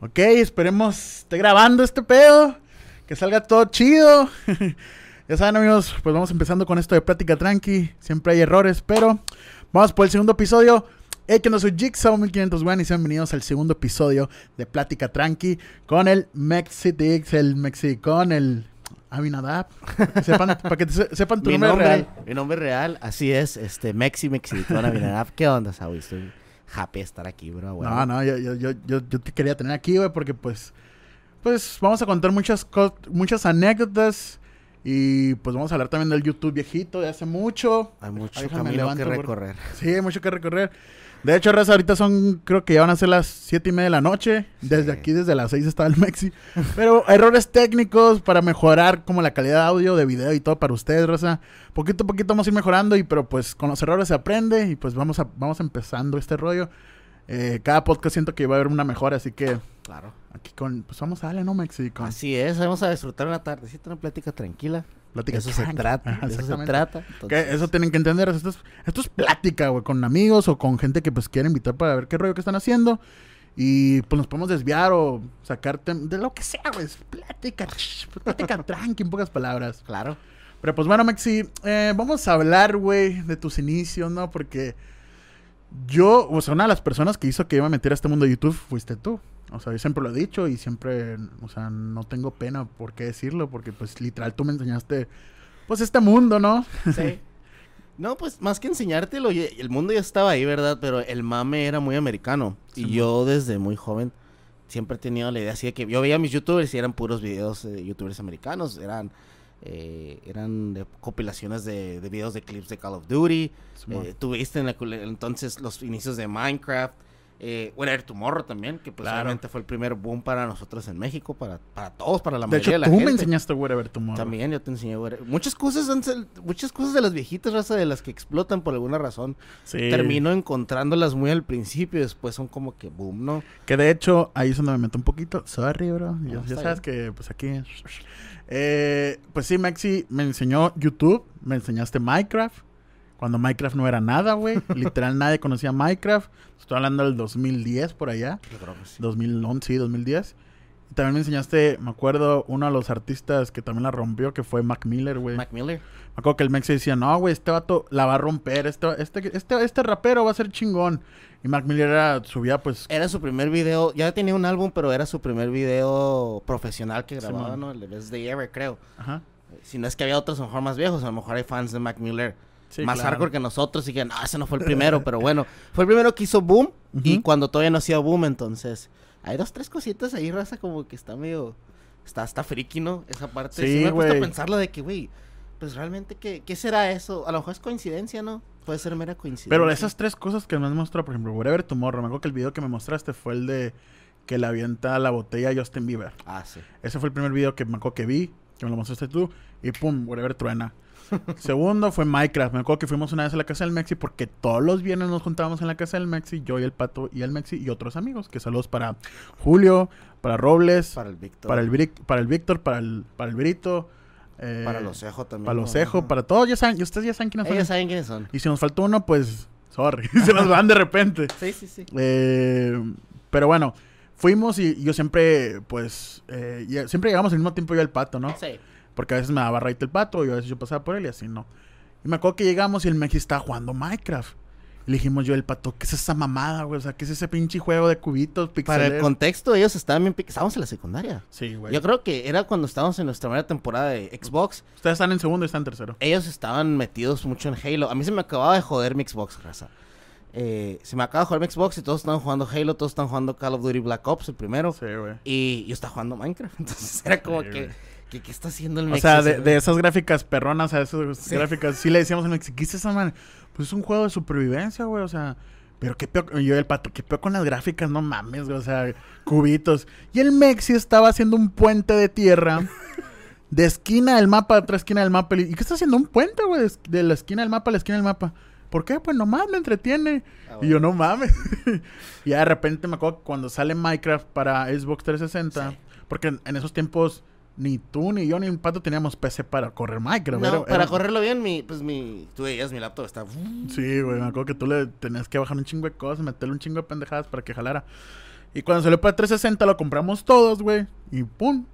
Ok, esperemos esté grabando este pedo. Que salga todo chido. ya saben, amigos, pues vamos empezando con esto de plática tranqui. Siempre hay errores, pero vamos por el segundo episodio. Hey, que no soy Jigsaw 1500 One y sean bienvenidos al segundo episodio de Plática Tranqui con el Mexitix, el Mexi, con el Abinadab. Sepan, para que te- sepan tu mi nombre, nombre, real. mi nombre real, así es, este, Mexi Mexicón Abinadab. ¿Qué onda, Saúl? Estoy happy de estar aquí, bro. güey. No, no, yo, yo, yo, yo, yo te quería tener aquí, güey, porque pues, pues vamos a contar muchas, co- muchas anécdotas y pues vamos a hablar también del YouTube viejito de hace mucho. Hay mucho camino levanto, que bro. recorrer. Sí, hay mucho que recorrer. De hecho, Raza, ahorita son, creo que ya van a ser las siete y media de la noche. Desde Sí. aquí, desde las seis estaba el Mexi. Pero errores técnicos para mejorar como la calidad de audio, de video y todo para ustedes, Raza. Poquito a poquito vamos a ir mejorando y pero pues con los errores se aprende y pues vamos, a, vamos empezando este rollo. Eh, cada podcast siento que va a haber una mejora, así que Claro. aquí con, pues vamos a darle, ¿no, Mexi? Con Así es, vamos a disfrutar una tardecita, una plática tranquila. Plática eso se trata, Ajá, eso se trata. Entonces, eso tienen que entender. Esto es, esto es plática, güey, con amigos o con gente que pues quiere invitar para ver qué rollo que están haciendo. Y pues nos podemos desviar o sacar tem- de lo que sea, güey. Plática, plática tranqui, en pocas palabras. Claro. Pero pues bueno, Maxi, eh, vamos a hablar, güey, de tus inicios, ¿no? Porque yo, o sea, una de las personas que hizo que yo me metiera a este mundo de YouTube fuiste tú. O sea, yo siempre lo he dicho y siempre, o sea, no tengo pena por qué decirlo, porque pues literal tú me enseñaste, pues este mundo, ¿no? Sí. No, pues más que enseñártelo, el mundo ya estaba ahí, ¿verdad? Pero el mame era muy americano. Sí, y yo desde muy joven siempre he tenido la idea así de que yo veía mis youtubers y eran puros videos de youtubers americanos. Eran, eh, eran de compilaciones de, de videos de clips de Call of Duty. Eh, tuviste en la entonces los inicios de Minecraft. Eh, Whatever Tomorrow también, que pues Claro. obviamente fue el primer boom para nosotros en México, para, para todos, para la De mayoría hecho, de la tú gente. me enseñaste Wherever Tomorrow. También yo te enseñé, güey. Muchas cosas, muchas cosas de las viejitas raza de las que explotan por alguna razón. Sí. Termino encontrándolas muy al principio y después son como que boom, ¿no? Que de hecho, ahí es donde me meto un poquito. Sorry, bro. Ya, No, ya está sabes que, pues aquí. Eh, pues sí, Maxi me enseñó YouTube. Me enseñaste Minecraft. Cuando Minecraft no era nada, güey. Literal, nadie conocía Minecraft. Estoy hablando del 2010 por allá. Yo creo que sí. 2011, sí, 2010. Y también me enseñaste, me acuerdo, uno de los artistas que también la rompió, que fue Mac Miller, güey. Mac Miller. Me acuerdo que el Maxi decía, no, güey, este vato la va a romper, este, este, este, este rapero va a ser chingón. Y Mac Miller era, subía, pues, Era su primer video, ya tenía un álbum, pero era su primer video profesional que grababa, Simón. ¿no? El de Best Day Ever, creo. ajá. Si no es que había otros a lo mejor más viejos, a lo mejor hay fans de Mac Miller Sí, más claro. hardcore que nosotros y que no, ese no fue el primero, pero bueno, fue el primero que hizo boom y cuando todavía no hacía boom, entonces hay dos, tres cositas ahí, raza, como que está medio, está, está friki, ¿no? Esa parte. Sí, me he puesto a güey. pensarla de que, güey, pues realmente, ¿qué, ¿qué será eso? A lo mejor es coincidencia, ¿no? Puede ser mera coincidencia. Pero esas tres cosas que me has mostrado, por ejemplo, Wherever Tomorrow, me acuerdo que el video que me mostraste fue el de que le avienta la botella a Justin Bieber. Ah, sí. Ese fue el primer video que me acuerdo que vi, que me lo mostraste tú, y pum, Wherever truena. Segundo fue Minecraft. Me acuerdo que fuimos una vez a la casa del Mexi porque todos los viernes nos juntábamos en la casa del Mexi, yo y el Pato y el Mexi y otros amigos. Que saludos para Julio, para Robles, Para el Víctor. para el, Bric- para el Víctor, para el, para el Brito. eh, Para los Ejo también. Para los Ejo, para todos. Ya saben, y ustedes ya saben quiénes son. Ellos saben quiénes son. Y si nos faltó uno, pues, sorry, se nos van de repente. Sí, sí, sí. Eh, pero bueno, fuimos y yo siempre, pues, eh, siempre llegamos al mismo tiempo yo y el pato, ¿no? Sí. Porque a veces me daba raite el pato y a veces yo pasaba por él y así, ¿no? Y me acuerdo que llegamos y el Mexi estaba jugando Minecraft. Y le dijimos yo el pato, ¿qué es esa mamada, güey? O sea, ¿qué es ese pinche juego de cubitos, Para el pixelero? contexto, ellos estaban bien... Estábamos en la secundaria. Sí, güey. Yo creo que era cuando estábamos en nuestra primera temporada de Xbox. Ustedes están en segundo y están en tercero. Ellos estaban metidos mucho en Halo. A mí se me acababa de joder mi Xbox, raza. Eh, se me acaba de joder mi Xbox y todos estaban jugando Halo, todos estaban jugando Call of Duty Black Ops, el primero. Sí, güey. Y yo estaba jugando Minecraft. Entonces era como Sí, que. Que, ¿qué está haciendo el O Mex sea, de, esas gráficas perronas a esas Sí. gráficas, sí le decíamos al Mexi, ¿qué es esa man? Pues es un juego de supervivencia, güey, o sea, pero qué peor, yo el pato, qué peor con las gráficas, no mames, güey, o sea, cubitos. Y el Mexi estaba haciendo un puente de tierra de esquina del mapa a otra esquina del mapa. ¿Y qué está haciendo un puente, güey? De, la esquina del mapa a la esquina del mapa. ¿Por qué? Pues nomás me entretiene. Ah, Y yo, no mames. y ya de repente me acuerdo que cuando sale Minecraft para Xbox 360, Sí. porque en, en esos tiempos ni tú, ni yo, ni el pato teníamos PC para correr Minecraft. No, era- para era- correrlo bien, mi, pues mi, tú veías mi laptop está... Sí, güey, me acuerdo que tú le tenías que bajar un chingo de cosas, meterle un chingo de pendejadas para que jalara. Y cuando salió para 360 lo compramos todos, güey. Y pum,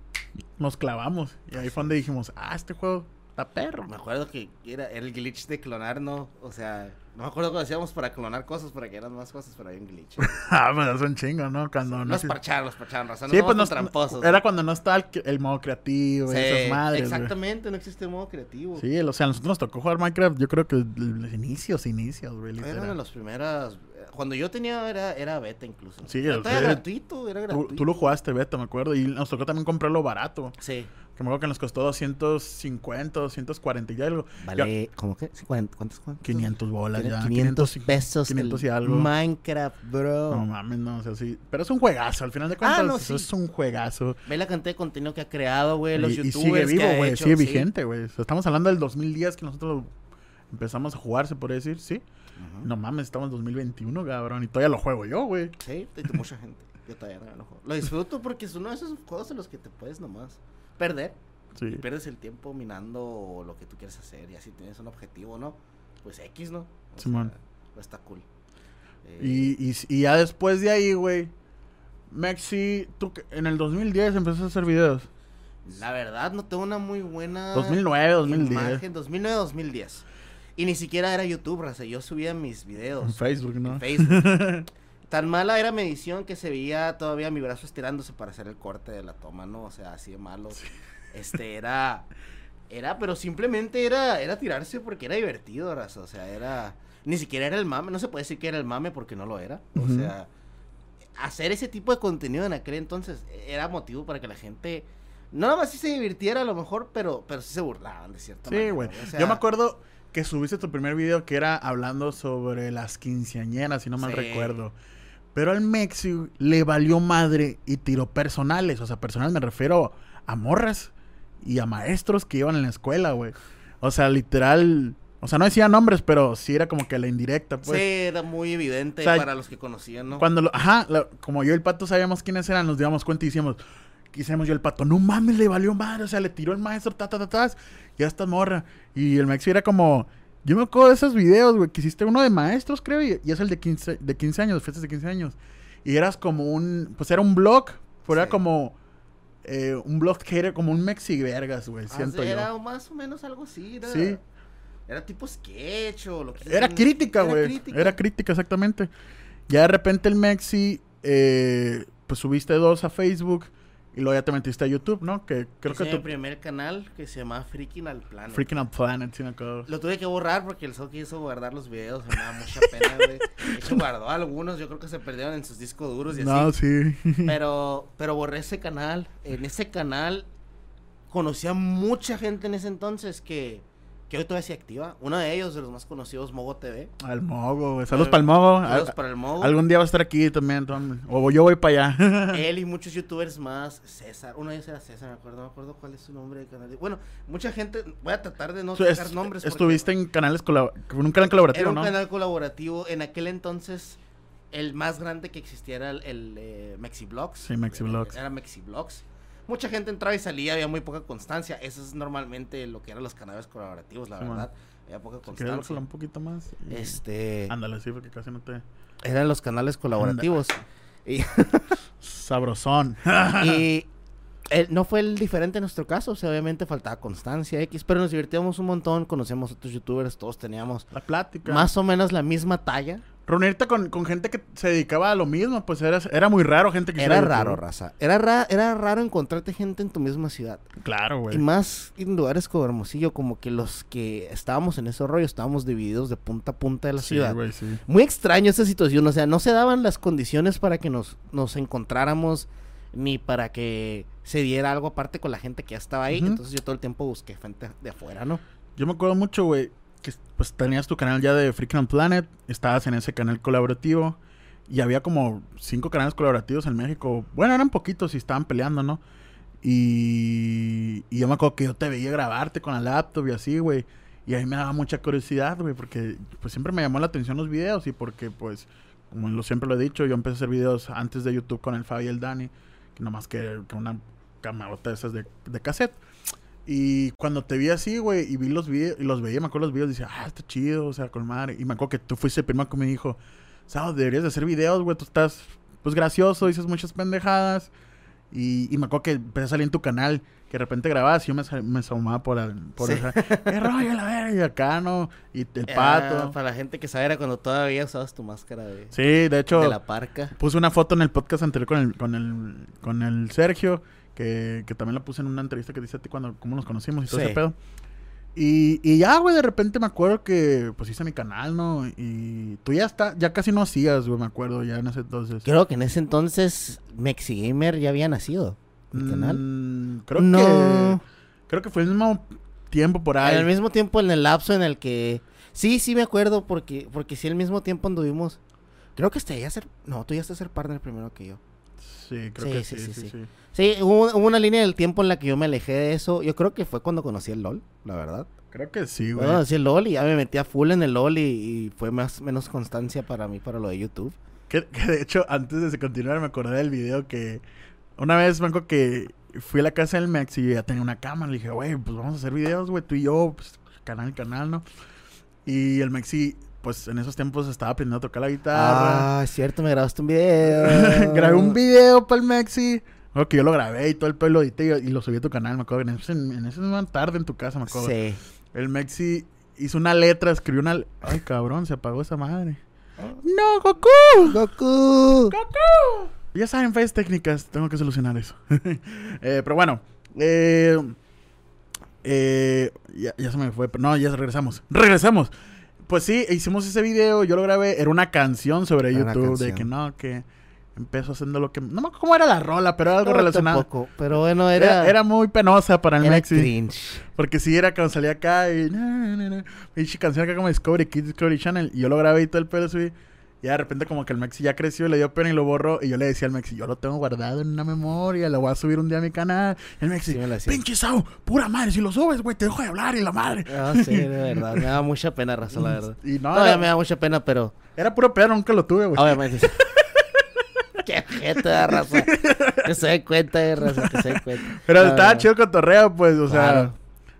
nos clavamos. Y ahí fue donde dijimos, ah, este juego está perro. Me acuerdo que era, era el glitch de clonar, ¿no? O sea, no me acuerdo cómo hacíamos para clonar cosas, para que eran más cosas, pero había un glitch. ah, pues es un chingo, ¿no? Cuando no. Los parcharon, los parcharon, razón. Sí, pues no, tramposos. Era cuando no estaba el, el modo creativo y Sí, esas madres. Exactamente, no existe el modo creativo. Sí, o sea, a nosotros nos tocó jugar Minecraft, yo creo que los inicios, inicios, güey. Eran de las primeras. Cuando yo tenía era, era beta incluso. Sí, Era sí. gratuito, era Tú, gratuito. tú lo jugaste, Beto, me acuerdo. Y nos tocó también comprarlo barato. Sí. Que me acuerdo que nos costó 250, 240 y algo. Vale, ¿cómo que? ¿Cuántos? ¿Cuántos? cuántos? 500 bolas ya. 500 pesos. 500 el y algo. Minecraft, bro. No mames, no, o sea, sí. Pero es un juegazo, al final de cuentas. Ah, no, eso sí. es un juegazo. Ve la cantidad de contenido que ha creado, güey. Los y, y youtubers sigue que vivo, güey. Sigue sí. vigente, güey. O sea, estamos hablando del 2010 que nosotros empezamos a jugar, se puede decir, sí. No mames, estamos en 2021, cabrón. Y todavía lo juego yo, güey. Sí, mucha gente. Yo todavía no lo juego. Lo disfruto porque es uno de esos juegos en los que te puedes nomás perder. Sí. Y pierdes el tiempo minando lo que tú quieres hacer. Y así tienes un objetivo, ¿no? Pues X, ¿no? O Simón. sea, está cool. Eh, Y, y, y ya después de ahí, güey. Mexi, tú en el 2010 empezaste a hacer videos. La verdad, no tengo una muy buena. 2009, 2010. Imagen, 2009, 2010. Y ni siquiera era YouTube, raza. Yo subía mis videos. En Facebook, ¿no? en Facebook. Tan mala era mi edición que se veía todavía mi brazo estirándose para hacer el corte de la toma, ¿no? O sea, así de malo. Este era. Era, pero simplemente era, era tirarse porque era divertido, raza. O sea, era. Ni siquiera era el mame. No se puede decir que era el mame porque no lo era. O sea, hacer ese tipo de contenido en aquel entonces era motivo para que la gente. No nada más sí se divirtiera a lo mejor, pero, pero sí se burlaban de cierta Sí, manera. güey. O sea, Yo me acuerdo que subiste tu primer video que era hablando sobre las quinceañeras, si no mal Sí. recuerdo. Pero al Mexi le valió madre y tiró personales. O sea, personales me refiero a morras y a maestros que iban en la escuela, güey. O sea, literal. O sea, no decía nombres, pero sí era como que la indirecta, pues. sí, era muy evidente O sea, para los que conocían, ¿no? Cuando, lo- ajá, la- como yo y el pato sabíamos quiénes eran, nos dimos cuenta y decíamos, quisemos yo el pato, no mames, le valió madre, o sea, le tiró el maestro, ta, ta, ta, ta, y esta morra. Y el Maxi era como, yo me acuerdo de esos videos, güey, que hiciste uno de maestros, creo, y, y es el de 15, de 15 años, fiestas de 15 años. Y eras como un, pues era un blog, pero era como eh, un blog que era como un Mexi vergas, güey, Ah, siento sí, yo. Era más o menos algo así. Era, Sí. Era tipo sketch o lo que Era sea. crítica, Era güey. crítica. Era crítica, exactamente. Ya de repente el Mexi, eh, pues subiste dos a Facebook y luego ya te metiste a YouTube, ¿no? Que creo que tu primer canal que se llama Freaking al Planet. Freaking Out Planet, sí me acuerdo. Lo tuve que borrar porque el Soki hizo guardar los videos. Me da mucha pena, güey. De hecho, guardó algunos. Yo creo que se perdieron en sus discos duros y No, así. sí. Pero, pero borré ese canal. En ese canal conocí a mucha gente en ese entonces que, que hoy todavía se activa. Uno de ellos, de los más conocidos, Mogo TV. Al Mogo, güey. Saludos Eh, para el Mogo. Saludos Al- para el Mogo. Algún día va a estar aquí también. Tom. O yo voy para allá. Él y muchos youtubers más, César, uno de ellos era César, me acuerdo, no me acuerdo cuál es su nombre de canal. Bueno, mucha gente, voy a tratar de no sacar es- nombres. porque estuviste en canales un canal colaborativo, Era un ¿no? canal colaborativo, en aquel entonces el más grande que existía era el, el, eh, Mexiblogs. Sí, Mexiblogs. Era Mexiblogs. Mucha gente entraba y salía, había muy poca constancia. Eso es normalmente lo que eran los canales colaborativos, la Sí, man. verdad. Había poca constancia. un poquito más. y- Este, Ándale, sí, porque casi no te... eran los canales colaborativos. Y, Sabrosón. y eh, no fue el diferente en nuestro caso, o sea, obviamente faltaba constancia X, pero nos divertíamos un montón, conocíamos otros youtubers, todos teníamos La plática. más o menos la misma talla. Reunirte con, con gente que se dedicaba a lo mismo, pues era, era muy raro gente que Era raro, raza. Era, ra- era raro encontrarte gente en tu misma ciudad. Claro, güey. Y más en lugares como Hermosillo, como que los que estábamos en ese rollo estábamos divididos de punta a punta de la Sí, ciudad. güey, sí. Muy extraño esa situación, o sea, no se daban las condiciones para que nos, nos encontráramos ni para que se diera algo aparte con la gente que ya estaba ahí. Entonces yo todo el tiempo busqué gente de afuera, ¿no? Yo me acuerdo mucho, güey, que pues tenías tu canal ya de Freaking Planet, estabas en ese canal colaborativo y había como cinco canales colaborativos en México. Bueno, eran poquitos y estaban peleando, ¿no? Y, y yo me acuerdo que yo te veía grabarte con la laptop y así, güey. Y a mí me daba mucha curiosidad, güey, porque pues siempre me llamó la atención los videos y porque pues, como lo, siempre lo he dicho, yo empecé a hacer videos antes de YouTube con el Fabi y el Dani, que nomás que con una camarota de esas de, de cassette. Y cuando te vi así, güey, y vi los videos, y los veía, me acuerdo los videos, decía, ah, está chido, o sea, con madre. Y me acuerdo que tú fuiste el primero que me dijo, Sao, deberías de hacer videos, güey, tú estás pues gracioso, dices muchas pendejadas. Y, y me acuerdo que empecé a salir en tu canal, que de repente grababas y yo me, me asomaba por, el- por Sí. ¿Qué rollo la verga? Y acá, ¿no? Y el Ah, pato. para la gente que sabe era cuando todavía usabas tu máscara de, Sí, de hecho, de la parca. puse una foto en el podcast anterior con el, con el, con el Sergio, que, que también la puse en una entrevista que dice a ti cuando cómo nos conocimos y todo Sí. ese pedo. Y, y ya, güey, de repente me acuerdo que pues hice mi canal, ¿no? Y tú ya está, ya casi no hacías, güey, me acuerdo, ya en ese entonces. Creo que en ese entonces Mexigamer ya había nacido. Mi canal. Mm, creo No. que creo que fue el mismo tiempo por ahí. En el mismo tiempo, en el lapso en el que. Sí, sí me acuerdo, porque, porque sí, al mismo tiempo anduvimos. Creo que hasta ya ser. No, tú ya estás a ser partner primero que yo. Sí, creo Sí, que sí, sí, sí, sí, sí. hubo, hubo una línea del tiempo en la que yo me alejé de eso. Yo creo que fue cuando conocí el LOL, la verdad. Creo que sí, Cuando güey. conocí el LOL y ya me metí a full en el LOL y, y fue más menos constancia para mí para lo de YouTube. Que, que de hecho, antes de continuar, me acordé del video que una vez me acuerdo que fui a la casa del Mex y ya tenía una cámara. Le dije, güey, pues vamos a hacer videos, güey, tú y yo, pues, canal, canal, ¿no? Y el Mexi, pues en esos tiempos estaba aprendiendo a tocar la guitarra. Ah, es cierto, me grabaste un video. grabé un video para el Mexi. Bueno, que yo lo grabé y todo el pelo edité y, y lo subí a tu canal, me acuerdo. En, en esa tarde en tu casa, me acuerdo. Sí. El Mexi hizo una letra, escribió una... Ay, cabrón, se apagó esa madre. ¡No, Goku! Goku. Ya saben, fallas técnicas, tengo que solucionar eso. Eh, pero bueno, eh, eh, ya, ya se me fue, pero no, ya regresamos. ¡Regresamos! Pues sí, hicimos ese video, yo lo grabé, era una canción sobre Era YouTube, de que no, que empezó haciendo lo que... No me acuerdo cómo era la rola, pero era algo No, relacionado. tampoco, pero bueno, Era, era... era muy penosa para el era Mexi. cringe. Porque sí, era cuando salía acá y... Pinche canción acá como Discovery Kids, Discovery Channel. Y yo lo grabé y todo el pedo subí. Y de repente como que el Mexi ya creció, le dio pena y lo borró. Y yo le decía al Mexi, yo lo tengo guardado en una memoria, lo voy a subir un día a mi canal. Y el Mexi, Sí me pinche Sau, pura madre, si lo subes, güey, te dejo de hablar y la madre. Ah, sí, de verdad. Me da mucha pena, razón, la verdad. Y no, Todavía era, me da mucha pena, pero era puro pedo, nunca lo tuve, güey. obviamente. Qué jeta, raza. Que se dé cuenta, eh, raza, que se dé cuenta. Pero No, estaba no. chido el cotorreo, pues, o sea...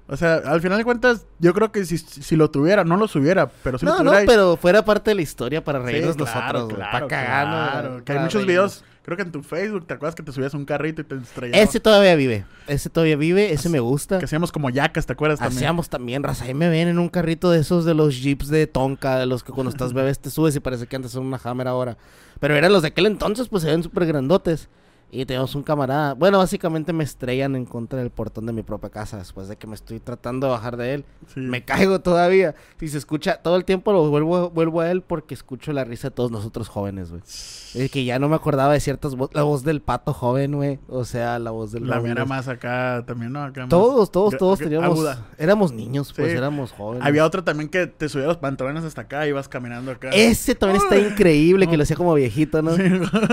O sea, al final de cuentas, yo creo que si, si lo tuviera, no lo subiera, pero si lo No, no, tuviera... ahí- pero fuera parte de la historia para Sí, reírnos claro, nosotros, claro, ¿no? claro. Que hay muchos reírnos. videos, creo que en tu Facebook, ¿te acuerdas que te subías un carrito y te estrellabas? Ese todavía vive. Ese todavía vive, ese me gusta. Que hacíamos como yacas, ¿te acuerdas también? Hacíamos también, raza. Ahí me ven en un carrito de esos de los jeeps de Tonka, de los que cuando estás bebés te subes y parece que antes son una Hammer ahora. Pero eran los de aquel entonces, pues se ven súper grandotes. Y teníamos un camarada. Bueno, básicamente me estrellan en contra del portón de mi propia casa después de que me estoy tratando de bajar de él. Sí. Me caigo todavía. Si se escucha, todo el tiempo lo vuelvo, vuelvo a él porque escucho la risa de todos nosotros jóvenes, güey. Es que ya no me acordaba de ciertas voces. La voz del pato joven, güey. O sea, la voz del La mía era más acá también, ¿no? Acá más- Todos, todos, todos teníamos. aguda. Éramos niños, pues Sí. éramos jóvenes. Había otro también que te subía los pantalones hasta acá y ibas caminando acá. Ese también está increíble, que lo hacía como viejito, ¿no? Sí.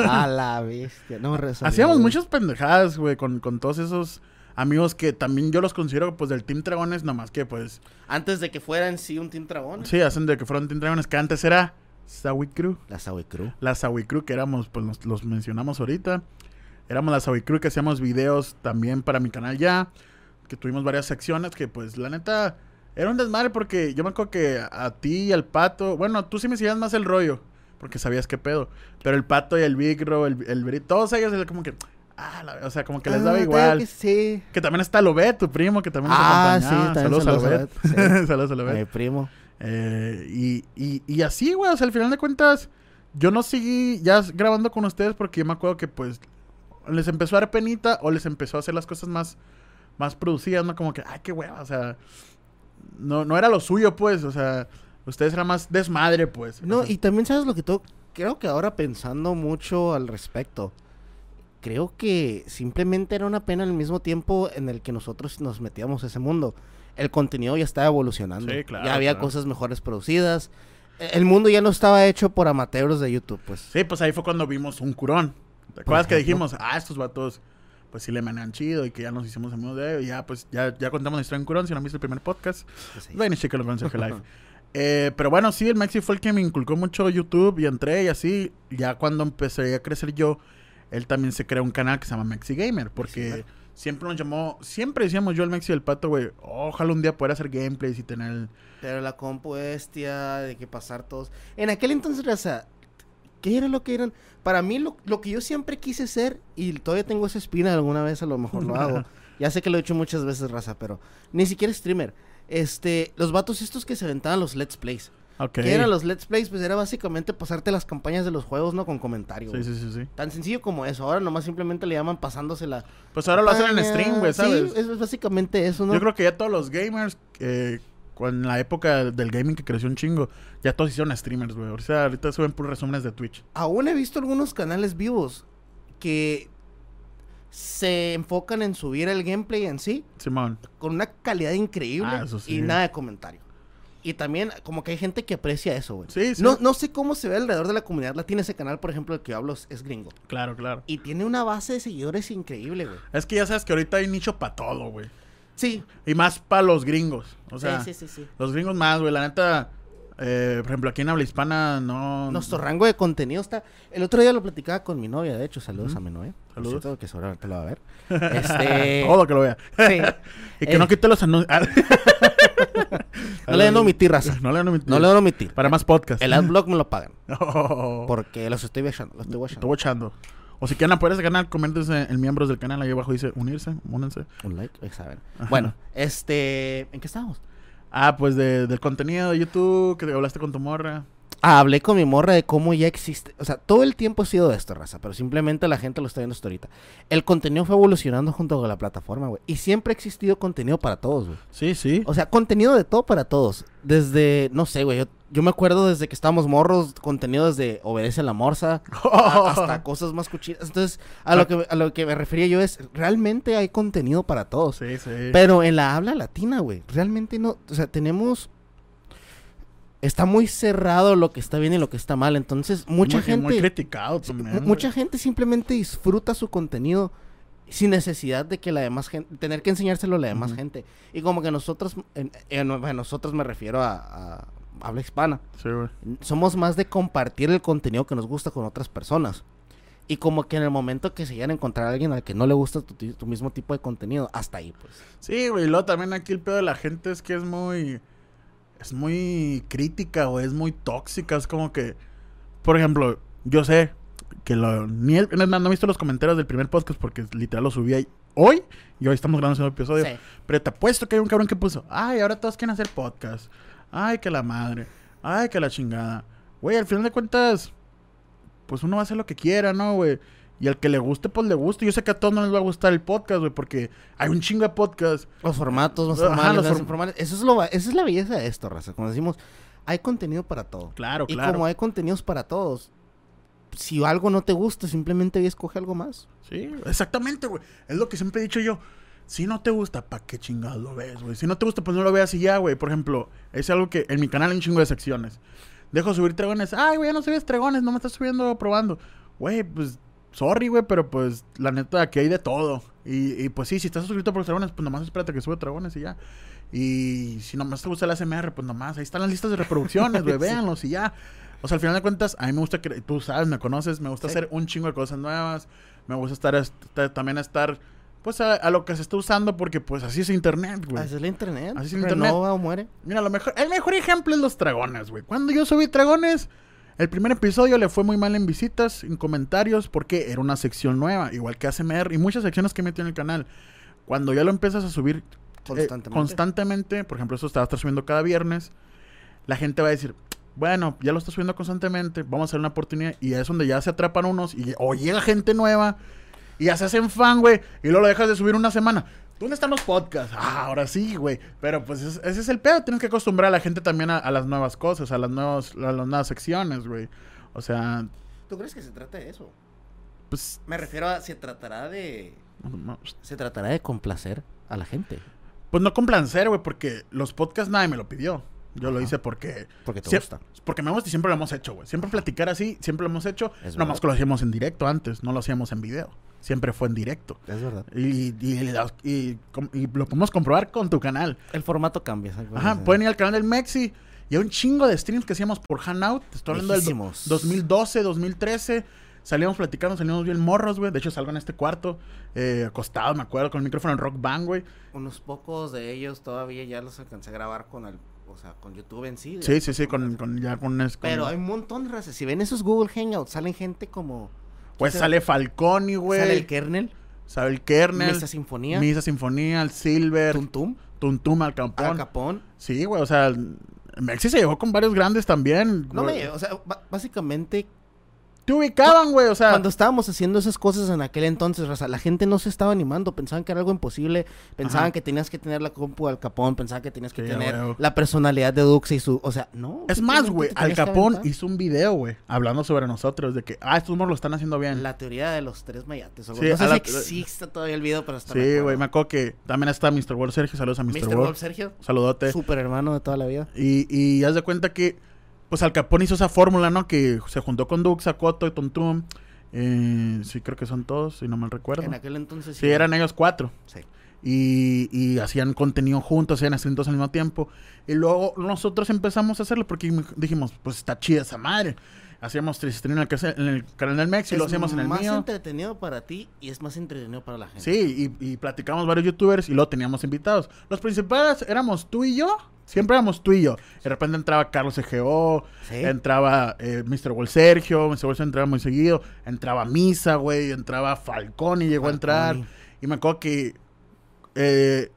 A la bestia. No, reza, Hacíamos güey. muchas pendejadas, güey, con, con todos esos amigos que también yo los considero, pues, del Team Dragones, nomás que, pues, Antes de que fuera en sí un Team Dragón. sí, hacen de que fueron Team Dragones, que antes era Sawi Crew. La Sawi Crew. La Sawi Crew, que éramos, pues, los, los mencionamos ahorita. Éramos la Sawi Crew que hacíamos videos también para mi canal ya. Que tuvimos varias secciones que, pues, la neta, era un desmadre porque yo me acuerdo que a ti y al Pato... Bueno, tú sí me seguías más el rollo, porque sabías qué pedo. Pero el Pato y el Big Ro, el, el todos ellos, como que... Ah, la- o sea, como que les daba Ah, igual. Que sí. Que también está Lobet, tu primo, que también Ah, nos acompañaba. sí, también Saludos a saludos a Lobet. Lobet, Saludos a Lobet. Mi primo. Eh, y, y, y así, güey, o sea, al final de cuentas, yo no seguí ya grabando con ustedes porque yo me acuerdo que, pues, les empezó a dar penita o les empezó a hacer las cosas más, más producidas, ¿no? Como que, ay, qué hueva, o sea, no, no era lo suyo, pues, o sea, ustedes eran más desmadre, pues. No, y también sabes lo que tú. Creo que ahora pensando mucho al respecto. Creo que simplemente era una pena al mismo tiempo en el que nosotros nos metíamos a ese mundo. El contenido ya estaba evolucionando. Sí, claro, ya había claro. cosas mejores producidas. El mundo ya no estaba hecho por amateurs de YouTube, pues. Sí, pues ahí fue cuando vimos un curón. ¿Te acuerdas que dijimos, ah, estos vatos, pues sí le manejan chido y que ya nos hicimos amigos de ellos? Ya, pues ya, ya contamos la historia en curón, si no han visto el primer podcast. Sí. Vayan y chequenlo con Sergio Live. Eh, pero bueno, sí, el Maxi fue el que me inculcó mucho YouTube y entré y así. Ya cuando empecé a crecer yo, él también se creó un canal que se llama Maxi Gamer. Porque siempre nos llamó, siempre decíamos yo, el Maxi y el Pato, güey, ojalá un día poder hacer gameplays y tener... Pero la compu bestia, de que pasar todos. En aquel entonces, sea, ¿Qué era lo que eran? Para mí, lo, lo que yo siempre quise ser, y todavía tengo esa espina, alguna vez a lo mejor lo hago. ya sé que lo he hecho muchas veces, raza, pero ni siquiera streamer. Este, los vatos estos que se aventaban los Let's Plays. Ok. ¿Qué eran los Let's Plays? Pues era básicamente pasarte las campañas de los juegos, ¿no? Con comentarios. Sí, sí, sí, sí. Tan sencillo como eso. Ahora nomás simplemente le llaman pasándosela. Pues ahora lo hacen en stream, güey, ¿sabes? Sí, es, es básicamente eso, ¿no? Yo creo que ya todos los gamers, eh, en la época del gaming que creció un chingo, ya todos hicieron streamers, güey. O sea, ahorita suben puros resúmenes de Twitch. Aún he visto algunos canales vivos que se enfocan en subir el gameplay en sí Simón. con una calidad increíble Ah, eso sí. y nada de comentario. Y también como que hay gente que aprecia eso, güey. Sí, sí. No, no sé cómo se ve alrededor de la comunidad latina. Ese canal, por ejemplo, del que hablo es- es gringo. Claro, claro. Y tiene una base de seguidores increíble, güey. Es que ya sabes que ahorita hay nicho para todo, güey. Sí. Y más para los gringos. O sea, sí, sí, sí. los gringos más, güey. La neta, eh, por ejemplo, aquí en habla hispana no. Nuestro rango de contenido está. El otro día lo platicaba con mi novia, de hecho, saludos a mi novia. Saludos. cierto, que seguramente lo va a ver. Este. Todo que lo vea. sí. Y que Eh. no quite los anuncios. No le den omitir, raza. No le den omitir. No le omitir. Para más podcast. El adblock me lo pagan. Oh. Porque los estoy echando. Los estoy Estoy watchando. watchando. O si quieren apoyar ese canal, coméntense en miembros del canal. Ahí abajo dice unirse, únense. Un like, saben. Bueno, este. ¿En qué estamos? Ah, pues de- del contenido de YouTube, que hablaste con tu morra. Ah, hablé con mi morra de cómo ya existe. O sea, todo el tiempo ha sido de esto, raza. Pero simplemente la gente lo está viendo hasta ahorita. El contenido fue evolucionando junto con la plataforma, güey. Y siempre ha existido contenido para todos, güey. Sí, sí. O sea, contenido de todo para todos. Desde, no sé, güey. Yo, yo me acuerdo desde que estábamos morros, contenido desde Obedece la Morsa a- hasta cosas más cuchidas. Entonces, a lo, que, a lo que me refería yo es, realmente hay contenido para todos. Sí, sí. Pero en la habla latina, güey, realmente no, o sea, tenemos... Está muy cerrado lo que está bien y lo que está mal. Entonces, mucha Muy- gente... Muy criticado también. güey. mucha gente simplemente disfruta su contenido sin necesidad de que la demás gente, tener que enseñárselo a la demás gente. Y como que nosotros, en, en- a nosotros me refiero a, a habla hispana, Sí, güey. somos más de compartir el contenido que nos gusta con otras personas. Y como que en el momento que se llegan a encontrar a alguien al que no le gusta tu, tu mismo tipo de contenido, hasta ahí, pues. Sí, güey. Y luego también aquí el pedo de la gente es que es muy. Es muy crítica o es muy tóxica. Es como que. Por ejemplo, yo sé que lo. Ni el- no he visto los comentarios del primer podcast porque literal lo subí ahí hoy. Y hoy estamos grabando ese episodio. Sí. Pero te apuesto que hay un cabrón que puso. Ay, ahora todos quieren hacer podcast. Ay, que la madre. Ay, que la chingada. Güey, al final de cuentas. Pues uno va a hacer lo que quiera, ¿no, güey? Y al que le guste, pues le guste. Yo sé que a todos no les va a gustar el podcast, güey, porque hay un chingo de podcast. Los formatos más Ajá, formales, los más form- informales. Eso es, lo, esa es la belleza de esto, raza. Como decimos, hay contenido para todo. Claro, Y claro. como hay contenidos para todos, si algo no te gusta, simplemente y escoge algo más. Sí, exactamente, güey. Es lo que siempre he dicho yo. Si no te gusta, ¿para qué chingados lo ves, güey? Si no te gusta, pues no lo veas y ya, güey. Por ejemplo, es algo que en mi canal hay un chingo de secciones. Dejo subir dragones. Ay, güey, ya no subes dragones, no me estás subiendo probando. Güey, pues, sorry, güey, pero pues, la neta, aquí hay de todo. Y, y, pues sí, si estás suscrito por los dragones, pues nomás espérate que sube dragones y ya. Y si nomás te gusta el ASMR, pues nomás, ahí están las listas de reproducciones, güey, Sí. véanlos y ya. O sea, al final de cuentas, a mí me gusta que, tú sabes, me conoces, me gusta Sí. hacer un chingo de cosas nuevas. Me gusta estar, est- también estar, pues, a, a lo que se está usando, porque pues así es internet, güey. Así es la internet. Así es el internet. O muere. Mira, lo mejor, el mejor ejemplo es los dragones, güey. Cuando yo subí dragones, el primer episodio le fue muy mal en visitas, en comentarios, porque era una sección nueva, igual que ASMR y muchas secciones que metí en el canal. Cuando ya lo empiezas a subir eh, Constantemente. por ejemplo, esto estaba subiendo cada viernes, la gente va a decir, bueno, ya lo está subiendo constantemente, vamos a hacer una oportunidad. Y es donde ya se atrapan unos y o llega gente nueva y ya se hacen fan, güey, y luego lo dejas de subir una semana. ¿Dónde están los podcasts? Ah, ahora sí, güey. Pero pues es- ese es el pedo. Tienes que acostumbrar a la gente también a, a las nuevas cosas, a las, nuevos, a las nuevas secciones, güey. O sea, ¿Tú crees que se trata de eso? pues... Me refiero a, se tratará de... Se tratará de complacer a la gente. Pues no con placer, güey, porque los podcasts nadie me lo pidió. Yo lo hice porque... Porque te gusta. Porque me gusta y siempre lo hemos hecho, güey. Siempre platicar así, siempre lo hemos hecho. Es Nomás verdad. que lo hacíamos en directo antes, no lo hacíamos en video. Siempre fue en directo. Es verdad. Y, y, y- y lo podemos comprobar con tu canal. El formato cambia. ¿sabes? Ajá, pueden ir al canal del Mexi. Y hay un chingo de streams que hacíamos por Hanout. Te Estoy hablando del do- Lejísimos. 2012, 2013. Salíamos platicando, salíamos bien morros, güey. De hecho, salgo en este cuarto, eh, acostado, me acuerdo, con el micrófono en Rock Band, güey. Unos pocos de ellos todavía ya los alcancé a grabar con el, o sea, con YouTube en sí. Sí, sí, sí, con, con ya con, es- con- Pero hay un montón de razas. Si ven esos Google Hangouts, salen gente como. Pues sale Falconi, güey. Sale el kernel, Sale el Kernel. Mesa Sinfonía, Misa Sinfonía, el Silver, Tum Tum, Tuntum, Al Al Capón. Capón. Sí, güey, o sea, Mexi se llevó con varios grandes también. No güey. me, o sea, básicamente Te ubicaban, güey, o sea. Cuando estábamos haciendo esas cosas en aquel entonces, raza, la gente no se estaba animando, pensaban que era algo imposible, pensaban Ajá. que tenías que tener la compu al Capón, pensaban que tenías que Sí, tener la personalidad de Dux y su, o sea, no. Es más, güey, Al Capón hizo un video, güey, hablando sobre nosotros, de que, ah, estos morros lo están haciendo bien. La teoría de los tres mayates. Sí, no sé a si la- existe todavía el video, pero está Sí, güey, me acuerdo que también está Mr. World Sergio, saludos a Mr. Mr. World. Wolf Sergio, Saludote. super hermano de toda la vida. Y, y haz de cuenta que, pues Al Capón hizo esa fórmula, ¿no? Que se juntó con Dux, Coto y Tuntum. Eh, sí, creo que son todos, si no mal recuerdo. En aquel entonces Sí, eran ellos cuatro. Sí. Y, y hacían contenido juntos, hacían streams al mismo tiempo. Y luego nosotros empezamos a hacerlo porque dijimos, pues está chida esa madre. Hacíamos tres streams en en el canal del Mex y lo Es hacíamos en el más mío. entretenido para ti y es más entretenido para la gente. Sí, y, y platicamos varios youtubers y luego teníamos invitados. Los principales éramos tú y yo. Siempre éramos tú y yo. De repente entraba Carlos EGO, Sí. entraba eh, Mr. Wall Sergio, Mr. Wall entraba muy seguido, entraba Misa, güey, entraba Falcón y llegó a entrar. Y me acuerdo que eh,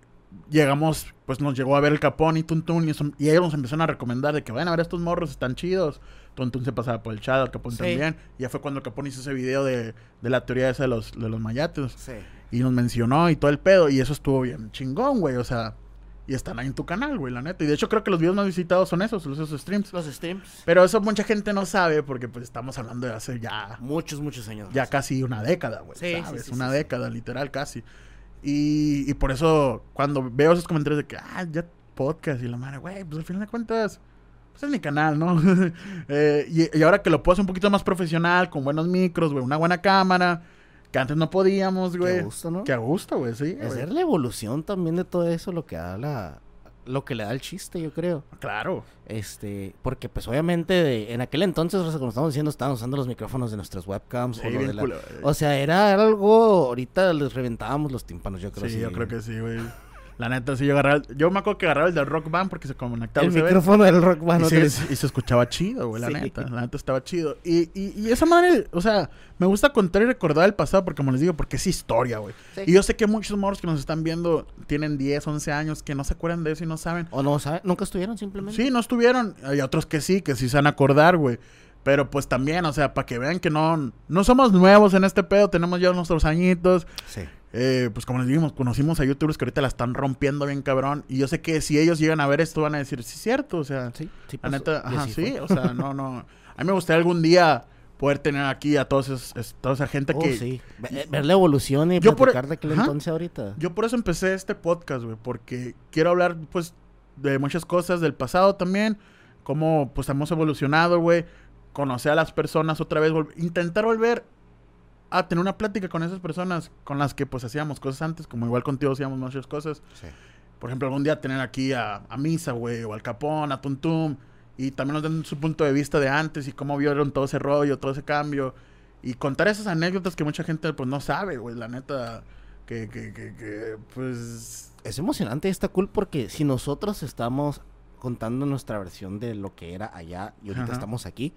llegamos, pues nos llegó a ver el Capón y Tuntun y, eso- y ellos nos empezaron a recomendar de que vayan a ver estos morros, están chidos. Tuntun se pasaba por el chat, el Capón Sí. también. Y ya fue cuando el Capón hizo ese video de, de la teoría esa de los, de los mayates. Sí. Y nos mencionó y todo el pedo. Y eso estuvo bien chingón, güey. O sea, y están ahí en tu canal, güey, la neta. Y de hecho creo que los videos más visitados son esos, esos streams. Los streams. Pero eso mucha gente no sabe porque pues estamos hablando de hace ya Muchos, muchos años. ya casi una década, güey. Sí, ¿sabes? sí, una década, literal, casi. Y, y por eso, cuando veo esos comentarios de que, ah, ya podcast y la madre, güey, pues al final de cuentas, pues es mi canal, ¿no? Eh, y, y ahora que lo puedo hacer un poquito más profesional, con buenos micros, güey, una buena cámara, que antes no podíamos, güey. Qué gusto, ¿no? Que a gusto, güey, sí. Es güey. la evolución también de todo eso, lo que da la... Lo que le da el chiste, yo creo. Claro. Este, porque pues obviamente de- en aquel entonces, o sea, como estamos diciendo, estábamos usando los micrófonos de nuestras webcams. Sí, o, de la- o sea, era algo, ahorita les reventábamos los tímpanos, yo creo. Sí, yo creo que sí, güey. La neta, sí, yo agarraba. el- Yo me acuerdo que agarraba el del Rock Band porque se conectaba El USB. micrófono del rock band. y, es- y se escuchaba chido, güey, la Sí. neta. La neta estaba chido. Y, y, y esa madre, o sea, me gusta contar y recordar el pasado porque, como les digo, porque es historia, güey. Sí. Y yo sé que muchos morros que nos están viendo tienen 10, 11 años que no se acuerdan de eso y no saben. O no, ¿sabe? Nunca estuvieron simplemente. Sí, no estuvieron. Hay otros que sí, que sí se van a acordar, güey. Pero pues también, o sea, para que vean que no, no somos nuevos en este pedo, tenemos ya nuestros añitos. Sí. Eh, pues como les dijimos, conocimos a youtubers que ahorita la están rompiendo bien cabrón. Y yo sé que si ellos llegan a ver esto van a decir, sí, cierto, o sea, Sí, sí la neta, ajá, sí, o sea, no, no. A mí me gustaría algún día poder tener aquí a todos esos, es- toda esa gente Oh, que... sí. Ve- Ver la evolución y Yo por- platicar de aquel Ajá. entonces ahorita. Yo por eso empecé este podcast, güey, porque quiero hablar, pues, de muchas cosas del pasado también, cómo, pues, hemos evolucionado, güey, conocer a las personas otra vez, vol- intentar volver a tener una plática con esas personas con las que, pues, hacíamos cosas antes, como igual contigo hacíamos muchas cosas. Sí. Por ejemplo, algún día tener aquí a, a Misa, güey, o al Capón, a Tuntum, y también nos den su punto de vista de antes y cómo vieron todo ese rollo, todo ese cambio, y contar esas anécdotas que mucha gente, pues, no sabe, güey, la neta, que, que, que, que, pues... Es emocionante y está cool porque si nosotros estamos contando nuestra versión de lo que era allá y ahorita Ajá. estamos aquí,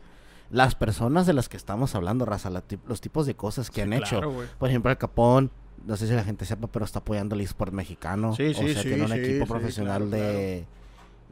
las personas de las que estamos hablando, raza, la los tipos de cosas que Sí, han hecho. claro, güey. Por ejemplo, el Capón, no sé si la gente sepa, pero está apoyando el eSport mexicano. Sí, o sí, sea, sí, tiene un equipo profesional claro, de,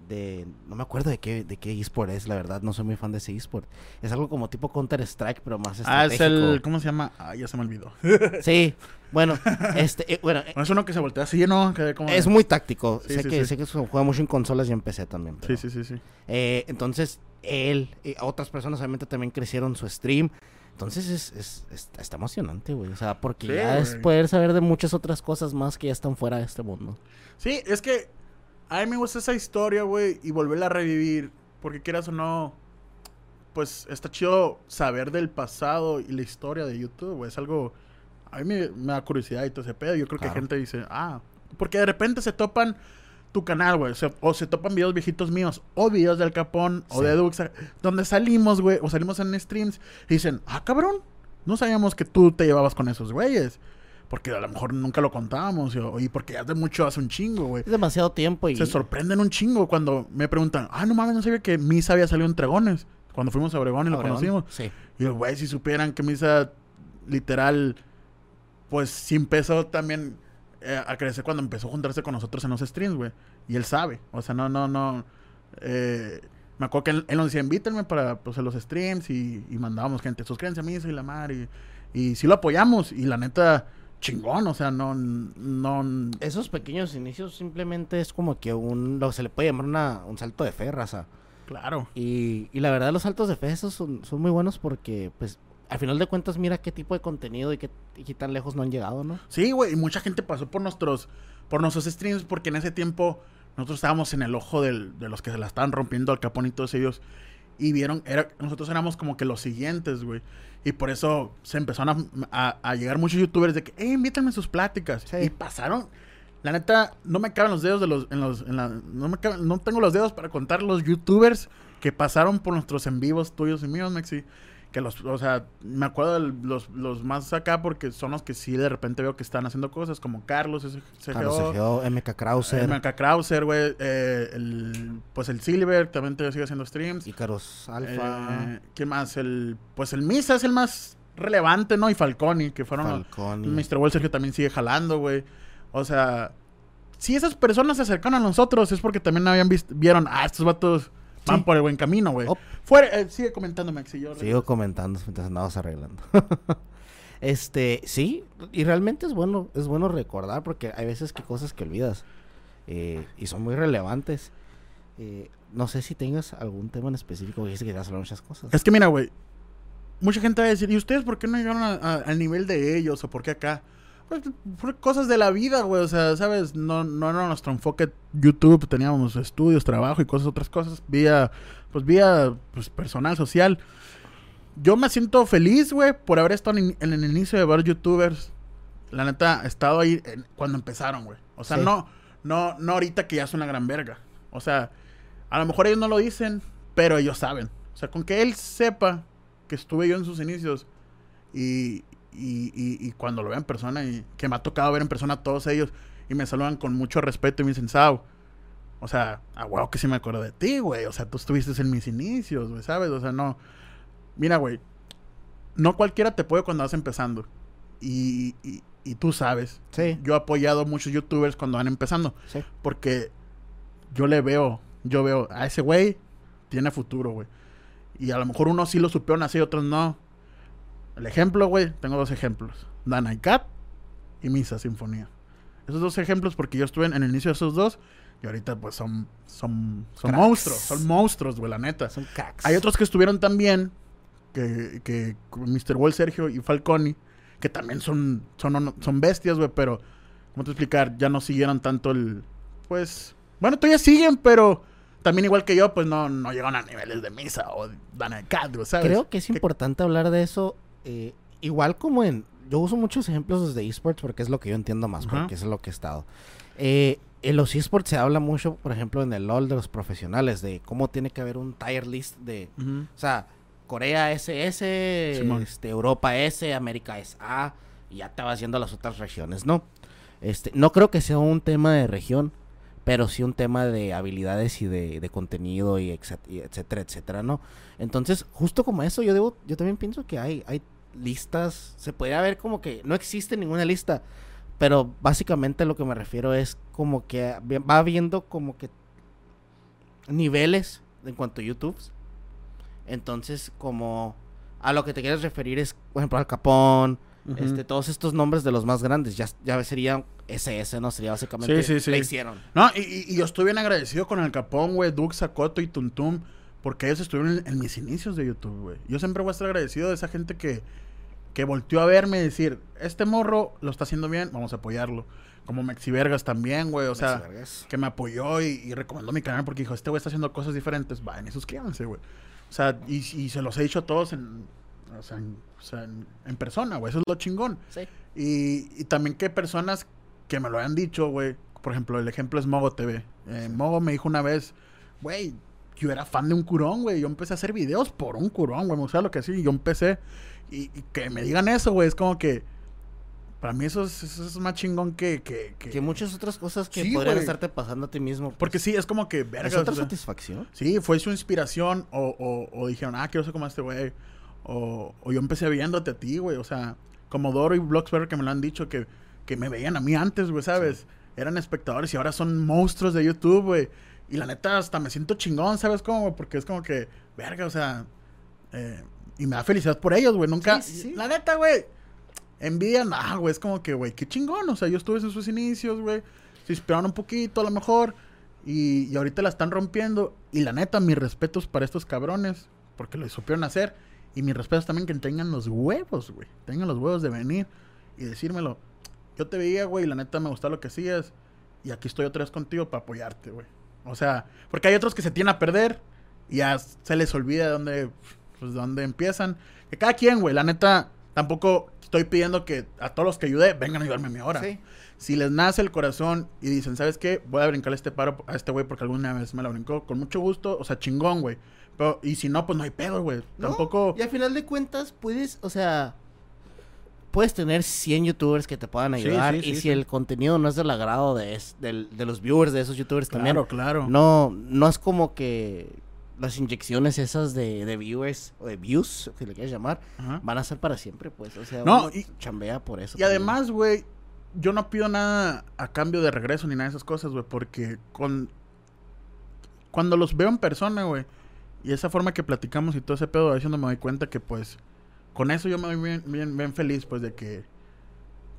de... No me acuerdo de qué, de qué eSport es, la verdad, no soy muy fan de ese eSport. Es algo como tipo Counter-Strike, pero más Ah, estratégico. es el... ¿Cómo se llama? Ah, ya se me olvidó. Sí, bueno, este, eh, bueno, eh, No, es uno que se voltea así, ¿no? Que como- es muy táctico. Sí, sé, sí, que, sí. sé que se juega mucho en consolas y en PC también. pero- Sí, sí, sí, sí. Eh, entonces, él, y otras personas obviamente también crecieron su stream. Entonces es, es- es- está emocionante, güey. O sea, porque Sí, ya es poder saber de muchas otras cosas más que ya están fuera de este mundo. Sí, es que a mí me gusta esa historia, güey, y volverla a revivir. Porque quieras o no, pues está chido saber del pasado y la historia de YouTube, güey. Es algo. A mí me, me da curiosidad y todo ese pedo. Yo creo que gente dice, ah, porque de repente se topan tu canal, güey. O, sea, o se topan videos viejitos míos, o videos del Capón, o de Duxa, donde salimos, güey, o salimos en streams y dicen, ah, cabrón, no sabíamos que tú te llevabas con esos güeyes. Porque a lo mejor nunca lo contábamos. Y porque hace mucho, hace un chingo, güey. Es demasiado tiempo y... Se sorprenden un chingo cuando me preguntan, ah, no mames, no sabía que Misa había salido en Tregones. Cuando fuimos a Obregón y lo Obregón, conocimos. Sí. Y güey, si supieran que Misa, literal, pues sí empezó también eh, a crecer cuando empezó a juntarse con nosotros en los streams, güey. Y él sabe. O sea, no, no, no. eh, me acuerdo que él, él nos decía, invítenme para pues, los streams y, y mandábamos gente, suscríbanse a Misa y la mar. Y, y sí lo apoyamos. Y la neta, chingón. O sea, no, no. Esos pequeños inicios simplemente es como que un... Lo que se le puede llamar una, un salto de fe, raza. Claro. Y, y la verdad los saltos de fe esos son, son muy buenos porque, pues, al final de cuentas mira qué tipo de contenido y qué, y qué tan lejos no han llegado, ¿no? Sí, güey, y mucha gente pasó por nuestros, por nuestros streams porque en ese tiempo nosotros estábamos en el ojo del- de los que se la estaban rompiendo al Capón y todos ellos. Y vieron, era, nosotros éramos como que los siguientes, güey. Y por eso se empezaron a, a- a llegar muchos youtubers de que, eh, invítenme a sus pláticas. Sí. Y pasaron. La neta, no me caben los dedos de los, en los, en la- no me caben- no tengo los dedos para contar los youtubers que pasaron por nuestros en vivos tuyos y míos, Mexi. Que los, o sea, me acuerdo de los, los más acá porque son los que sí de repente veo que están haciendo cosas, como Carlos, ese CGO, Carlos MK Krauser, MK Krauser, güey, eh, el, pues el Silver también te sigue haciendo streams. Icarus Alfa, Eh, ¿Quién más? El, pues el Misa es el más relevante, ¿no? Y Falconi, que fueron los- Falcón. Mr. Wall Sergio también sigue jalando, güey. O sea, si esas personas se acercaron a nosotros es porque también habían visto, vieron, ah, estos vatos van por el buen camino, güey. Fuera, eh, sigue comentando, Maxi. Yo Sigo comentando mientras andamos arreglando. este, sí, y realmente es bueno, es bueno recordar porque hay veces que cosas que olvidas eh, y son muy relevantes. Eh, no sé si tengas algún tema en específico que dice que te muchas cosas. Es que mira, güey. Mucha gente va a decir, ¿y ustedes por qué no llegaron a- a- al nivel de ellos? ¿O por qué acá? Pues, cosas de la vida, güey. O sea, ¿sabes? No, no era nuestro enfoque YouTube. Teníamos estudios, trabajo y cosas, otras cosas. Vía, pues, vía, pues, personal, social. Yo me siento feliz, güey, por haber estado en, en el inicio de varios youtubers. La neta, he estado ahí en- cuando empezaron, güey. O sea, Sí. no, no, no ahorita que ya es una gran verga. O sea, a lo mejor ellos no lo dicen, pero ellos saben. O sea, con que él sepa que estuve yo en sus inicios y, y, y- y cuando lo veo en persona y que me ha tocado ver en persona a todos ellos y me saludan con mucho respeto y me dicen, Sao, o sea, a huevo que sí me acuerdo de ti, güey. O sea, tú estuviste en mis inicios, güey, ¿sabes? O sea, no. Mira, güey, no cualquiera te puede cuando vas empezando. Y, y, y tú sabes. Sí, Yo he apoyado a muchos youtubers cuando van empezando. sí. Porque yo le veo, yo veo a ese güey, tiene futuro, güey. Y a lo mejor unos sí lo supieron así, otros no. El ejemplo, güey, tengo dos ejemplos. Dana y Cat y Misa Sinfonía. Esos dos ejemplos porque yo estuve en, en el inicio de esos dos y ahorita pues son, son, son Cracks. monstruos, son monstruos, güey, la neta. Son cracks. Hay otros que estuvieron también, que, que Mr. Wall Sergio y Falconi, que también son, son, son bestias, güey, pero, ¿cómo te explicar? Ya no siguieron tanto el, pues, bueno, todavía siguen, pero también igual que yo, pues no, no llegaron a niveles de Misa o Dana Cat, güey, ¿sabes? Creo que es Que- importante hablar de eso. Eh, igual como en. Yo uso muchos ejemplos desde esports porque es lo que yo entiendo más, porque es lo que he estado. Eh, en los esports se habla mucho, por ejemplo, en el LOL de los profesionales, de cómo tiene que haber un tier list de. O sea, Corea SS, Simón. este, Europa S, América es A, y ya te vas yendo a las otras regiones, ¿no? Este, no creo que sea un tema de región, pero sí un tema de habilidades y de, de contenido y, y etcétera, etcétera, ¿no? Entonces, justo como eso, yo debo, yo también pienso que hay, hay listas, se podría ver como que no existe ninguna lista, pero básicamente lo que me refiero es como que va viendo como que niveles en cuanto a YouTube. Entonces, como a lo que te quieres referir es, por ejemplo, al Capón, Ujú. este, todos estos nombres de los más grandes, ya, ya serían SS, ¿no? Sería básicamente Sí, sí, sí. le hicieron. No, y, yo estoy bien agradecido con el Capón, güey, Dux, Sakoto y Tuntum, porque ellos estuvieron en, en mis inicios de YouTube, güey. Yo siempre voy a estar agradecido de esa gente que, que volteó a verme y decir, este morro lo está haciendo bien, vamos a apoyarlo. Como Mexi Vergas también, güey, o sea, que me apoyó y, y recomendó mi canal porque dijo, este güey está haciendo cosas diferentes, vayan y suscríbanse, güey. O sea, y, y se los he dicho a todos en, o sea, en, o sea, en- en persona, güey, eso es lo chingón. Sí. Y, y también que personas que me lo hayan dicho, güey. Por ejemplo, el ejemplo es Mogo TV. Eh, Mogo me dijo una vez, güey, yo era fan de un curón, güey. Yo empecé a hacer videos por un curón, güey. Me gustaba lo que y yo empecé. Y, y que me digan eso, güey, es como que... Para mí eso es, eso es más chingón que... Que, que... Que muchas otras cosas que Sí, podrían estarte pasando a ti mismo. pues, Porque sí, es como que... Verga, es otra o sea, satisfacción. Sí, fue su inspiración o, o, o dijeron, ah, quiero ser como este güey. O, o yo empecé viéndote a ti, güey. O sea, como Doro y Bloxberg que me lo han dicho que, que me veían a mí antes, güey, ¿sabes? Eran espectadores y ahora son monstruos de YouTube, güey. Y la neta, hasta me siento chingón, ¿sabes cómo? Porque es como que, verga, o sea... eh, y me da felicidad por ellos, güey. Nunca... Sí, sí, sí. La neta, güey. Envidia, nah, güey. Es como que, güey, qué chingón. O sea, yo estuve en sus inicios, güey. Se inspiraron un poquito, a lo mejor. Y, y ahorita la están rompiendo. Y la neta, mis respetos para estos cabrones. Porque lo supieron hacer. Y mis respetos también que tengan los huevos, güey. Tengan los huevos de venir y decírmelo. Yo te veía, güey, y la neta me gustaba lo que hacías. Y aquí estoy otra vez contigo para apoyarte, güey. O sea, porque hay otros que se tienen a perder. Y ya se les olvida de dónde, pues, de dónde empiezan. Que cada quien, güey, la neta, tampoco estoy pidiendo que a todos los que ayudé vengan a ayudarme a mí ahora. Sí. Si les nace el corazón y dicen, ¿sabes qué? Voy a brincarle este paro a este güey porque alguna vez me la brincó. Con mucho gusto, o sea, chingón, güey. Pero, y si no, pues no hay pedo, güey. No, Tampoco. Y al final de cuentas, puedes, o sea, puedes tener 100 youtubers que te puedan ayudar. sí, y sí, si el contenido no es del agrado de, es- del- de los viewers de esos youtubers también, Claro, claro. no, no es como que las inyecciones esas de, de viewers o de views, si le quieres llamar, Ajá. van a ser para siempre, pues. O sea, No, y- chambea por eso. Y también. además, güey, yo no pido nada a cambio de regreso ni nada de esas cosas, güey, porque con cuando los veo en persona, güey, y esa forma que platicamos y todo ese pedo, a veces no me doy cuenta que pues con eso yo me doy bien, bien, bien feliz, pues de que,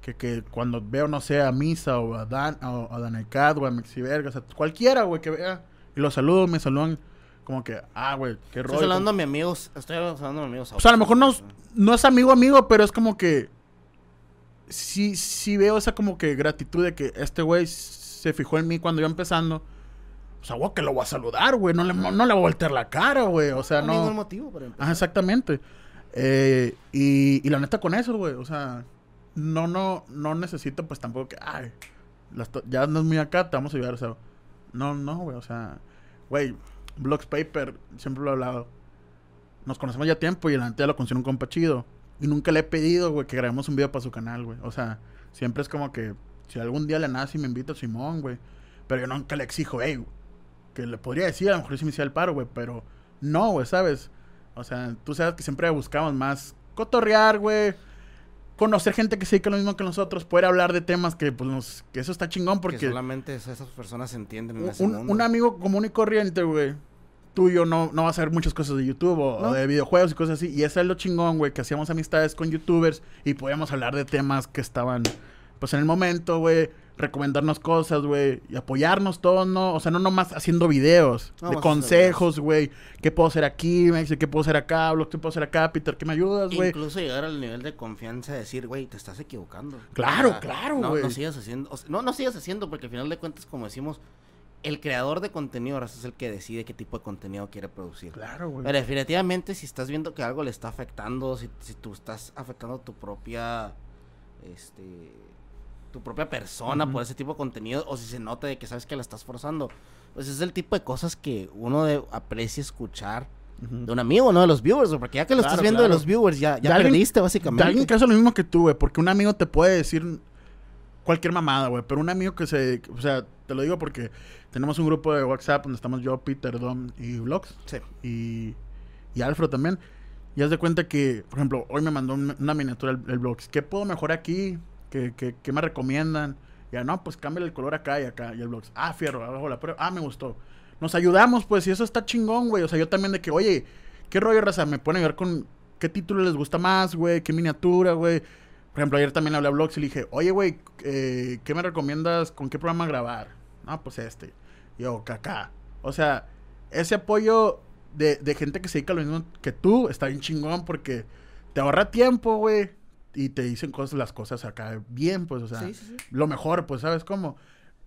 que, que cuando veo, no sé, a Misa o a Dan, o a Danecat o a Mexiverga, o sea, cualquiera, güey, que vea y los saludo, me saludan como que, ah, güey, qué rollo. Estoy hablando a mis amigos, estoy hablando a mis amigos. O sea, a lo mejor no, no es amigo amigo, pero es como que sí, sí veo esa como que gratitud de que este güey se fijó en mí cuando yo empezando. O sea, güey, que lo voy a saludar, güey. No le, no le voy a voltear la cara, güey. O sea, no. hay ningún motivo para empezar. Ajá, exactamente. Eh, y, la neta con eso, güey. O sea, no, no, no necesito pues tampoco que, ay, ya no es muy acá, te vamos a ayudar. O sea, no, no, güey. O sea, güey, Blocks Paper, siempre lo he hablado. Nos conocemos ya tiempo y la neta ya lo considero un compa chido. Y nunca le he pedido, güey, que grabemos un video para su canal, güey. O sea, siempre es como que si algún día le nace y me invita a Simón, güey. Pero yo nunca le exijo, hey, que le podría decir, a lo mejor si me hiciera el paro, güey. Pero no, güey, ¿sabes? O sea, tú sabes que siempre buscamos más cotorrear, güey. Conocer gente que se dedica a lo mismo que nosotros. Poder hablar de temas que, pues, nos, que eso está chingón porque... Que solamente esas personas entienden en Un, ese mundo. un amigo común y corriente, güey. Tú y yo no, no vas a ver muchas cosas de YouTube o, No. o de videojuegos y cosas así. Y eso es lo chingón, güey, que hacíamos amistades con youtubers y podíamos hablar de temas que estaban, pues, en el momento, güey. Recomendarnos cosas, güey. Y apoyarnos todos, ¿no? O sea, no nomás haciendo videos. No, de consejos, güey. ¿Qué puedo hacer aquí? Me dice, ¿qué puedo hacer acá? Blog, ¿qué puedo hacer acá? Peter, ¿qué me ayudas, güey? Incluso llegar al nivel de confianza de decir, güey, te estás equivocando. Claro, claro, no, güey. No sigas haciendo, o sea, no, no sigas haciendo, porque al final de cuentas, como decimos, el creador de contenido ahora es el que decide qué tipo de contenido quiere producir. Claro, güey. Pero definitivamente, si estás viendo que algo le está afectando, si, si tú estás afectando tu propia, este, tu propia persona por ese tipo de contenido, o si se nota de que sabes que la estás forzando, pues es el tipo de cosas que uno de, aprecia escuchar de un amigo, no de los viewers, güey, porque ya que lo Claro, estás viendo de los viewers, ya, ya De alguien- perdiste De básicamente. alguien que hace lo mismo que tú, güey. Porque un amigo te puede decir cualquier mamada, güey. Pero un amigo que se... O sea, te lo digo porque tenemos un grupo de WhatsApp donde estamos yo, Peter, Dom y Vlogs. Sí. Y, y Alfred también. Y haz de cuenta que, por ejemplo, hoy me mandó un- una miniatura el, el Vlogs. ¿Qué puedo mejorar aquí? ¿Qué, qué, qué me recomiendan? Ya, no, pues cámbiale el color acá y acá. Y el Vlogs, ah, fierro, abajo la prueba. Ah, me gustó. Nos ayudamos, pues, y eso está chingón, güey. O sea, yo también de que, oye, ¿qué rollo, raza? Me pueden ayudar con qué título les gusta más, güey, qué miniatura, güey. Por ejemplo, ayer también hablé a Vlogs y le dije, oye, güey, eh, ¿qué me recomiendas? ¿Con qué programa grabar? Ah, pues este. Yo, caca. O sea, ese apoyo de, de gente que se dedica a lo mismo que tú está bien chingón porque te ahorra tiempo, güey. Y te dicen cosas, las cosas acá bien, pues, o sea, Sí, sí, sí. lo mejor, pues, ¿sabes cómo?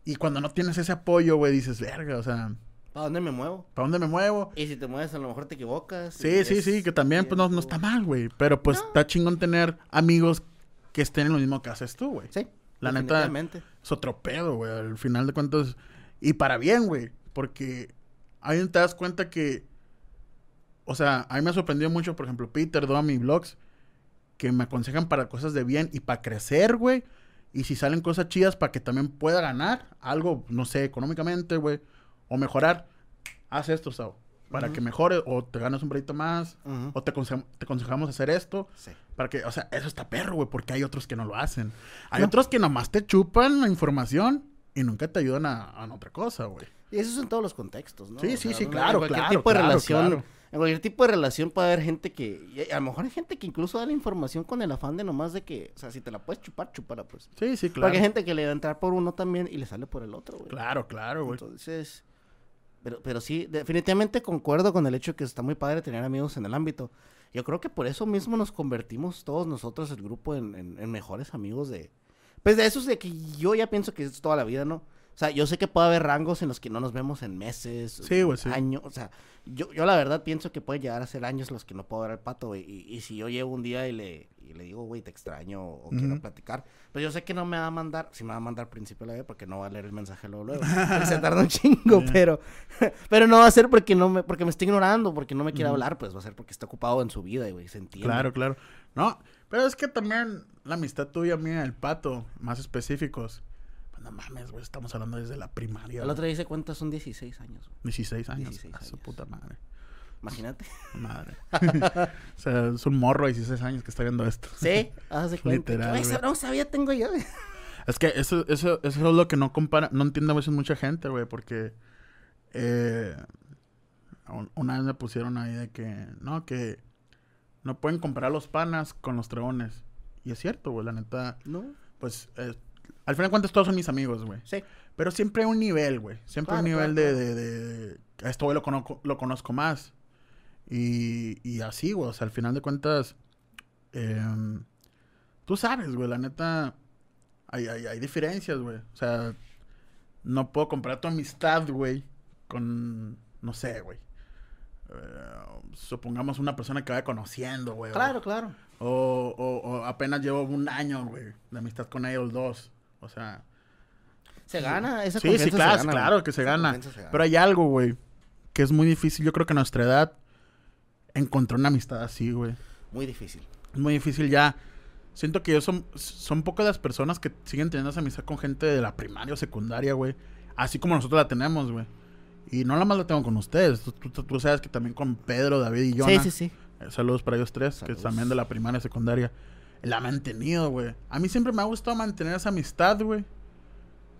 Y cuando no tienes ese apoyo, güey, dices, verga, o sea, ¿Para dónde me muevo? ¿para dónde me muevo? Y si te mueves, a lo mejor te equivocas. Sí, sí, sí, que también, pues, no, no está mal, güey. Pero, pues, No. está chingón tener amigos que estén en lo mismo que haces tú, güey. Sí. La neta, es otro pedo, güey. Al final de cuentas. Y para bien, güey. Porque ahí te das cuenta que. O sea, a mí me sorprendió mucho, por ejemplo, Peter, Dom y Vlogs. Que me aconsejan para cosas de bien y para crecer, güey. Y si salen cosas chidas para que también pueda ganar algo, no sé, económicamente, güey, o mejorar, haz esto, Sao. Para que mejore o te ganes un proyecto más, o te, te aconsejamos hacer esto. Sí. Para que, o sea, eso está perro, güey, porque hay otros que no lo hacen. Hay No. otros que nomás te chupan la información y nunca te ayudan a, a otra cosa, güey. Y eso es en todos los contextos, ¿no? Sí, O sí, sea, sí, en claro, cualquier claro, tipo de claro, relación, claro. En cualquier tipo de relación puede haber gente que... a lo mejor hay gente que incluso da la información con el afán de nomás de que... O sea, si te la puedes chupar, chúpala, pues. Sí, sí, claro. Porque hay gente que le va a entrar por uno también y le sale por el otro, güey. Claro, claro, güey. Entonces... Pero, pero sí, definitivamente concuerdo con el hecho que está muy padre tener amigos en el ámbito. Yo creo que por eso mismo nos convertimos todos nosotros, el grupo, en, en- en mejores amigos de... Pues de esos de que yo ya pienso que es toda la vida, ¿no? O sea, yo sé que puede haber rangos en los que no nos vemos en meses, Sí, güey, sí. años, o sea, yo, yo la verdad pienso que puede llegar a ser años los que no puedo ver al pato, güey. Y, y si yo llego un día y le, y le digo, güey, te extraño o quiero platicar, pues yo sé que no me va a mandar, si me va a mandar al principio de la vida porque no va a leer el mensaje luego, luego. se tarda un chingo, pero, pero no va a ser porque no me, porque me está ignorando, porque no me quiere hablar, pues va a ser porque está ocupado en su vida, güey, se entiende. Claro, claro. No, pero es que también la amistad tuya, mía, el pato, más específicos. No mames, güey, estamos hablando desde la primaria. El otro día hice cuenta, son 16 años, güey. 16 años. 16 a su puta madre. Imagínate. Madre. o sea, es un morro de 16 años que está viendo esto. Sí, cuenta. Literal, Güey, bronca ya tengo yo, güey. Es que eso, eso, eso es lo que no compara, no entiende a veces mucha gente, güey, porque eh, un- una vez me pusieron ahí de que, no, que no pueden comparar los panas con los treones. Y es cierto, güey, la neta, No, pues, eh, al final de cuentas todos son mis amigos, güey. sí. Pero siempre hay un nivel, güey. Siempre hay un Claro, nivel claro, de, de, de- A esto güey lo conozco, lo conozco más. Y, y así, güey. O sea, al final de cuentas... em, tú sabes, güey. La neta... Hay, hay, hay diferencias, güey. O sea... No puedo comparar tu amistad, güey. Con... No sé, güey. Eh, supongamos una persona que vaya conociendo, güey. o- Claro, claro. O, o, o apenas llevo un año, güey. De amistad con ellos dos. O sea... Se gana, esa Sí, sí, se claro, gana, claro que se gana. se. Pero hay algo, güey, que es muy difícil. Yo creo que a nuestra edad encontrar una amistad así, güey. Muy difícil. Es muy difícil ya. Siento que yo son, son pocas las personas que siguen teniendo esa amistad con gente de la primaria o secundaria, güey. Así como nosotros la tenemos, güey. Y no la más la tengo con ustedes. Tú, tú- tú sabes que también con Pedro, David y Jonah. Sí, sí, sí. Eh, Saludos para ellos tres, Saludos. que también de la primaria y secundaria. La ha mantenido, güey. A mí siempre me ha gustado mantener esa amistad, güey.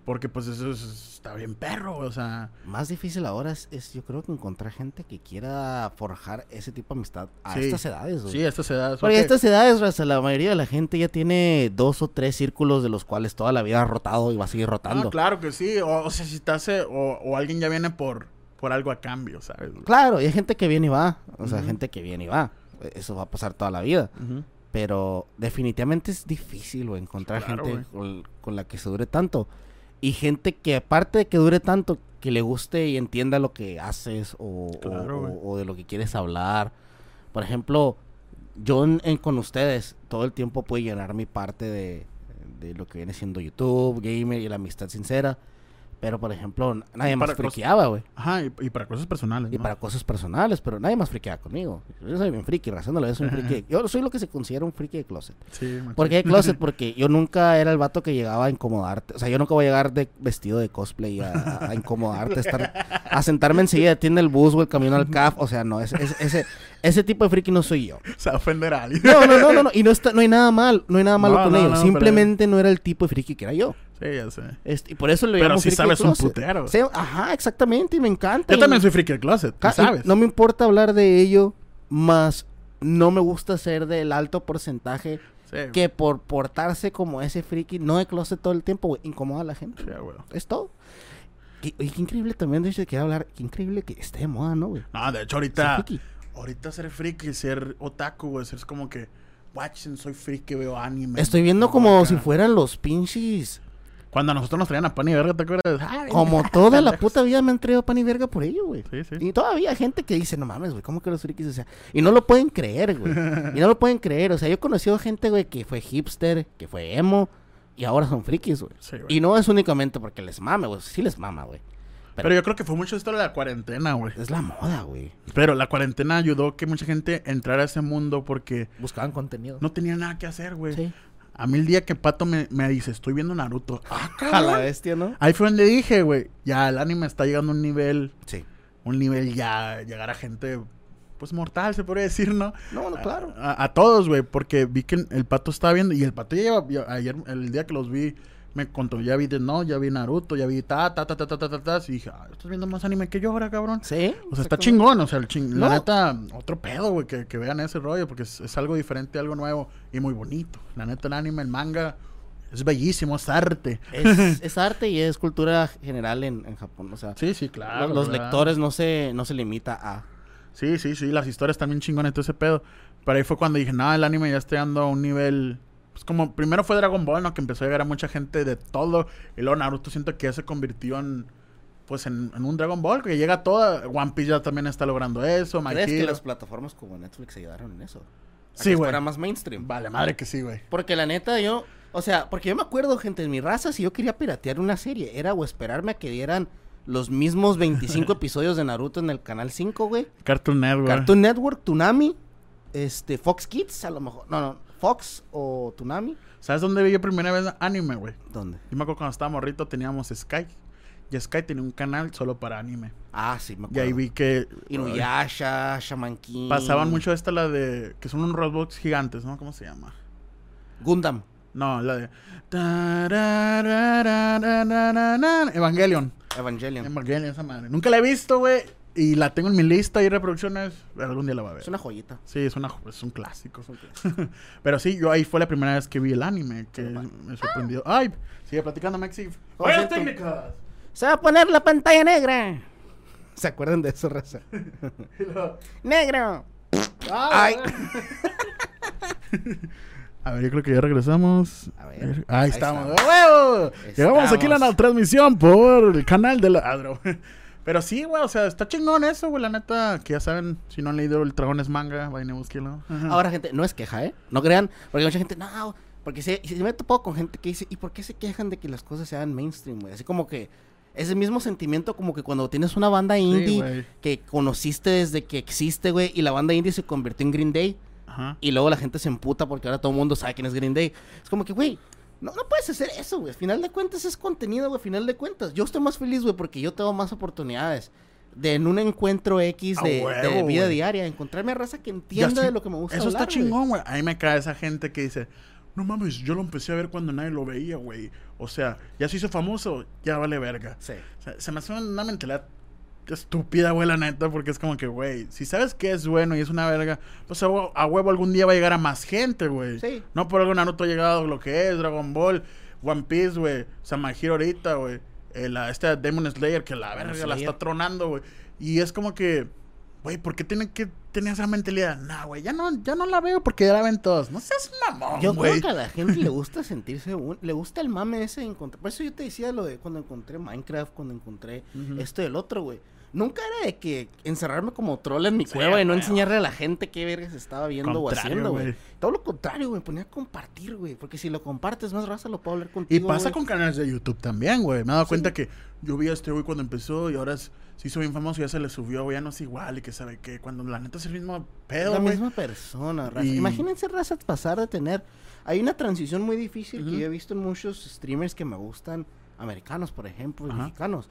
Porque pues eso es- está bien perro, güey. O sea, Más difícil ahora es, es, yo creo que encontrar gente que quiera forjar ese tipo de amistad a Sí. estas edades, güey. sí, a estas edades. Porque a estas edades, raza, la mayoría de la gente ya tiene dos o tres círculos de los cuales toda la vida ha rotado y va a seguir rotando. Ah, claro que sí. O, o sea, si te hace, o, o alguien ya viene por, por algo a cambio, ¿sabes? güey? Claro, y hay gente que viene y va. O sea, gente que viene y va. Eso va a pasar toda la vida. Ujú. Pero definitivamente es difícil, güey, encontrar Claro, gente con, con la que se dure tanto. Y gente que aparte de que dure tanto, que le guste y entienda lo que haces o, o- Claro, o- güey. o de lo que quieres hablar. Por ejemplo, yo en- en- con ustedes todo el tiempo puedo llenar mi parte de, de lo que viene siendo YouTube, gamer y la amistad sincera. Pero, por ejemplo, nadie más friqueaba, güey. Ajá, y, y para cosas personales. Y para cosas personales, pero nadie más friqueaba conmigo. Yo soy bien friki, razándolo, yo soy un friki. Yo soy lo que se considera un friki de closet. Sí. ¿Por qué de closet? Porque yo nunca era el vato que llegaba a incomodarte. O sea, yo nunca voy a llegar de vestido de cosplay a, a incomodarte, a, estar, a sentarme enseguida, tiene el bus o el camino al CAF. O sea, no, ese, ese, ese, ese tipo de friki no soy yo. Se va a ofender a alguien. No, no, no, no, no. Y no, está, no hay nada mal, no hay nada malo No, con no, ellos. pero- Simplemente no era el tipo de friki que era yo. Sí, ya sé. Este, y por eso le Pero de sabes un putero. Sí, ajá, exactamente, y me encanta. Yo y- también soy friki del closet, tú sabes. No me importa hablar de ello, más no me gusta ser del alto porcentaje Sí, que por portarse como ese friki, no de closet todo el tiempo, güey, incomoda a la gente. sí, güey. Es todo. Y, qué increíble también, de hecho, que hablar, qué increíble que esté de moda, ¿no, güey? No, de hecho, ahorita, friki. Ahorita ser friki, ser otaku, güey, ser como que, watchen, soy friki, veo anime. Estoy viendo como acá. si fueran los pinches. Cuando a nosotros nos traían a pan y verga, ¿te acuerdas? Ah, Como toda la puta vida me han traído pan y verga por ello, güey. Sí, sí. Y todavía hay gente que dice, no mames, güey, ¿cómo que los frikis? O sea, y no lo pueden creer, güey. Y no lo pueden creer. O sea, yo he conocido gente, güey, que fue hipster, que fue emo, y ahora son frikis, güey. Sí, güey. Y no es únicamente porque les mame, güey. Sí les mama, güey. Pero yo creo que fue mucho esto de la cuarentena, güey. Es la moda, güey. Pero la cuarentena ayudó que mucha gente entrara a ese mundo porque Buscaban contenido. no tenía nada que hacer, güey. Sí. A mí el día que Pato me, me dice, estoy viendo Naruto. Ah, A la bestia, ¿no? Ahí fue donde dije, güey, ya el anime está llegando a un nivel, Sí. un nivel ya, llegar a gente, pues mortal, se podría decir, ¿no? No, no, claro. A, a todos, güey, porque vi que el Pato estaba viendo, y el Pato ya lleva, ayer, el día que los vi, me contó, ya vi, de no, ya vi Naruto, ya vi ta, ta, ta, ta, ta, ta, ta, ta. Y dije, ah, estás viendo más anime que yo ahora, cabrón. Sí. O sea, está chingón, o sea, el ching, la neta, otro pedo, güey, que, que, vean ese rollo, porque es, es, algo diferente, algo nuevo y muy bonito. La neta, el anime, el manga, es bellísimo, es arte. Es, es arte y es cultura general en, en, Japón, o sea. Sí, sí, claro. Los, lectores no se, no se limita a... Sí, sí, sí, las historias también chingones, todo ese pedo. Pero ahí fue cuando dije, nada, el anime ya está dando a un nivel pues como primero fue Dragon Ball, ¿no? Que empezó a llegar a mucha gente de todo. Y luego Naruto siento que ya se convirtió en... Pues en, en un Dragon Ball, que llega toda. One Piece ya también está logrando eso. My ¿Crees que las plataformas como Netflix ayudaron en eso? A Sí, güey. fuera más mainstream. Vale, madre que sí, güey. Porque la neta, yo. O sea, porque yo me acuerdo, gente, en mi raza, si yo quería piratear una serie, era o esperarme a que dieran los mismos 25 episodios de Naruto en el canal 5, güey. Cartoon Network. Cartoon Network, Tsunami, este, Fox Kids, a lo mejor. No, no, Fox o Tsunami. ¿Sabes dónde vi yo primera vez anime, güey? ¿Dónde? Yo me acuerdo cuando estaba morrito teníamos Sky. Y Sky tenía un canal solo para anime. Ah, sí, me acuerdo. Y ahí vi que... Inuyasha, Shaman King. Pasaban mucho esta la de... Que son unos robots gigantes, ¿no? ¿Cómo se llama? Gundam. No, la de... Evangelion. Evangelion. Evangelion, esa madre. Nunca la he visto, güey. Y la tengo en mi lista y reproducciones. Algún día la va a ver. Es una joyita. Sí, es, una, es un clásico. Es un clásico. Pero sí, yo ahí fue la primera vez que vi el anime. Que me sorprendió. Ay, sigue platicando, Maxi. ¡Oye, sí, las tú- técnicas! Se va a poner la pantalla negra. ¿Se acuerdan de eso, raza? ¡Negro! Ay. Ay. A ver, yo creo que ya regresamos. A ver, Ahí, ahí estamos. estamos. ¡A huevo! Llegamos aquí a la transmisión por el canal de Ladro. Pero sí, güey, o sea, está chingón eso, güey, la neta. Que ya saben, si no han leído El Dragón es manga, vayan a búsquenlo. Ajá. Ahora, gente, no es queja, ¿eh? No crean, porque mucha gente, no, porque si, si me he topado con gente que dice, ¿y por qué se quejan de que las cosas sean mainstream, güey? Así como que es el mismo sentimiento como que cuando tienes una banda indie que conociste desde que existe, güey, y la banda indie se convirtió en Green Day, Ajá. y luego la gente se emputa porque ahora todo el mundo sabe quién es Green Day. Es como que, güey, no, no puedes hacer eso, güey. Al final de cuentas es contenido, güey. Al final de cuentas. Yo estoy más feliz, güey, porque yo tengo más oportunidades. De en un encuentro X de, huevo, vida diaria, encontrarme a raza que entienda de lo que me gusta Eso hablar, está chingón, güey. A mí me cae esa gente que dice, no mames, yo lo empecé a ver cuando nadie lo veía, güey. O sea, ya se hizo famoso, ya vale verga. Sí. O sea, se me hace una mentalidad estúpida, güey, la neta, porque es como que, güey, si sabes que es bueno y es una verga, pues a, hue- a huevo algún día va a llegar a más gente, güey. Sí. No por algo Naruto ha llegado lo que es, Dragon Ball, One Piece, güey, Samajiro ahorita, güey. Eh, la- Este Demon Slayer, que la verga la está tronando, güey. Y es como que, güey, ¿por qué tienen que tener esa mentalidad? Nah, güey, ya no, ya no la veo porque ya la ven todos. No seas mamón, Yo güey. creo que a la gente le gusta sentirse un- le gusta el mame ese de encontrar. Por eso yo te decía lo de cuando encontré Minecraft, cuando encontré esto y el otro, güey. Nunca era de que encerrarme como troll en mi Sí, cueva y no enseñarle a la gente qué vergas estaba viendo o haciendo, güey. Todo lo contrario, güey. Ponía a compartir, güey. Porque si lo compartes, más raza lo puedo hablar Y contigo. pasa güey. con canales de YouTube también, güey. Me he dado Sí. cuenta que yo vi a este güey cuando empezó y ahora es- se hizo bien famoso y ya se le subió, güey. Ya no es igual y que sabe que cuando la neta es el mismo Es pedo, la misma persona, raza. Y- Imagínense, raza, pasar de tener. Hay una transición muy difícil que yo he visto en muchos streamers que me gustan, americanos, por ejemplo, y mexicanos,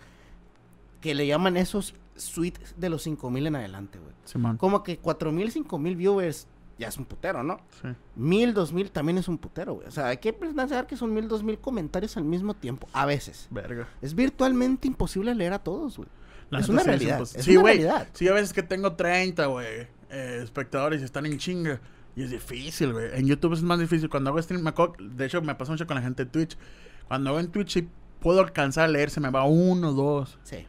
que le llaman esos suites de los 5000 en adelante, güey. Simón. Como que 4000, 5000 viewers ya es un putero, ¿no? Sí. 1000, 2000 también es un putero, güey. O sea, hay que pensar que son 1000, 2000 comentarios al mismo tiempo, a veces. Verga. Es virtualmente imposible leer a todos, güey. La Es una sí realidad, es sí, güey. Sí, a veces que tengo 30, güey. eh, espectadores y están en chinga. Y es difícil, güey. En YouTube es más difícil. Cuando hago stream, me acuerdo- de hecho, me pasa mucho con la gente de Twitch. Cuando hago en Twitch, sí puedo alcanzar a leer, se me va uno, dos. Sí.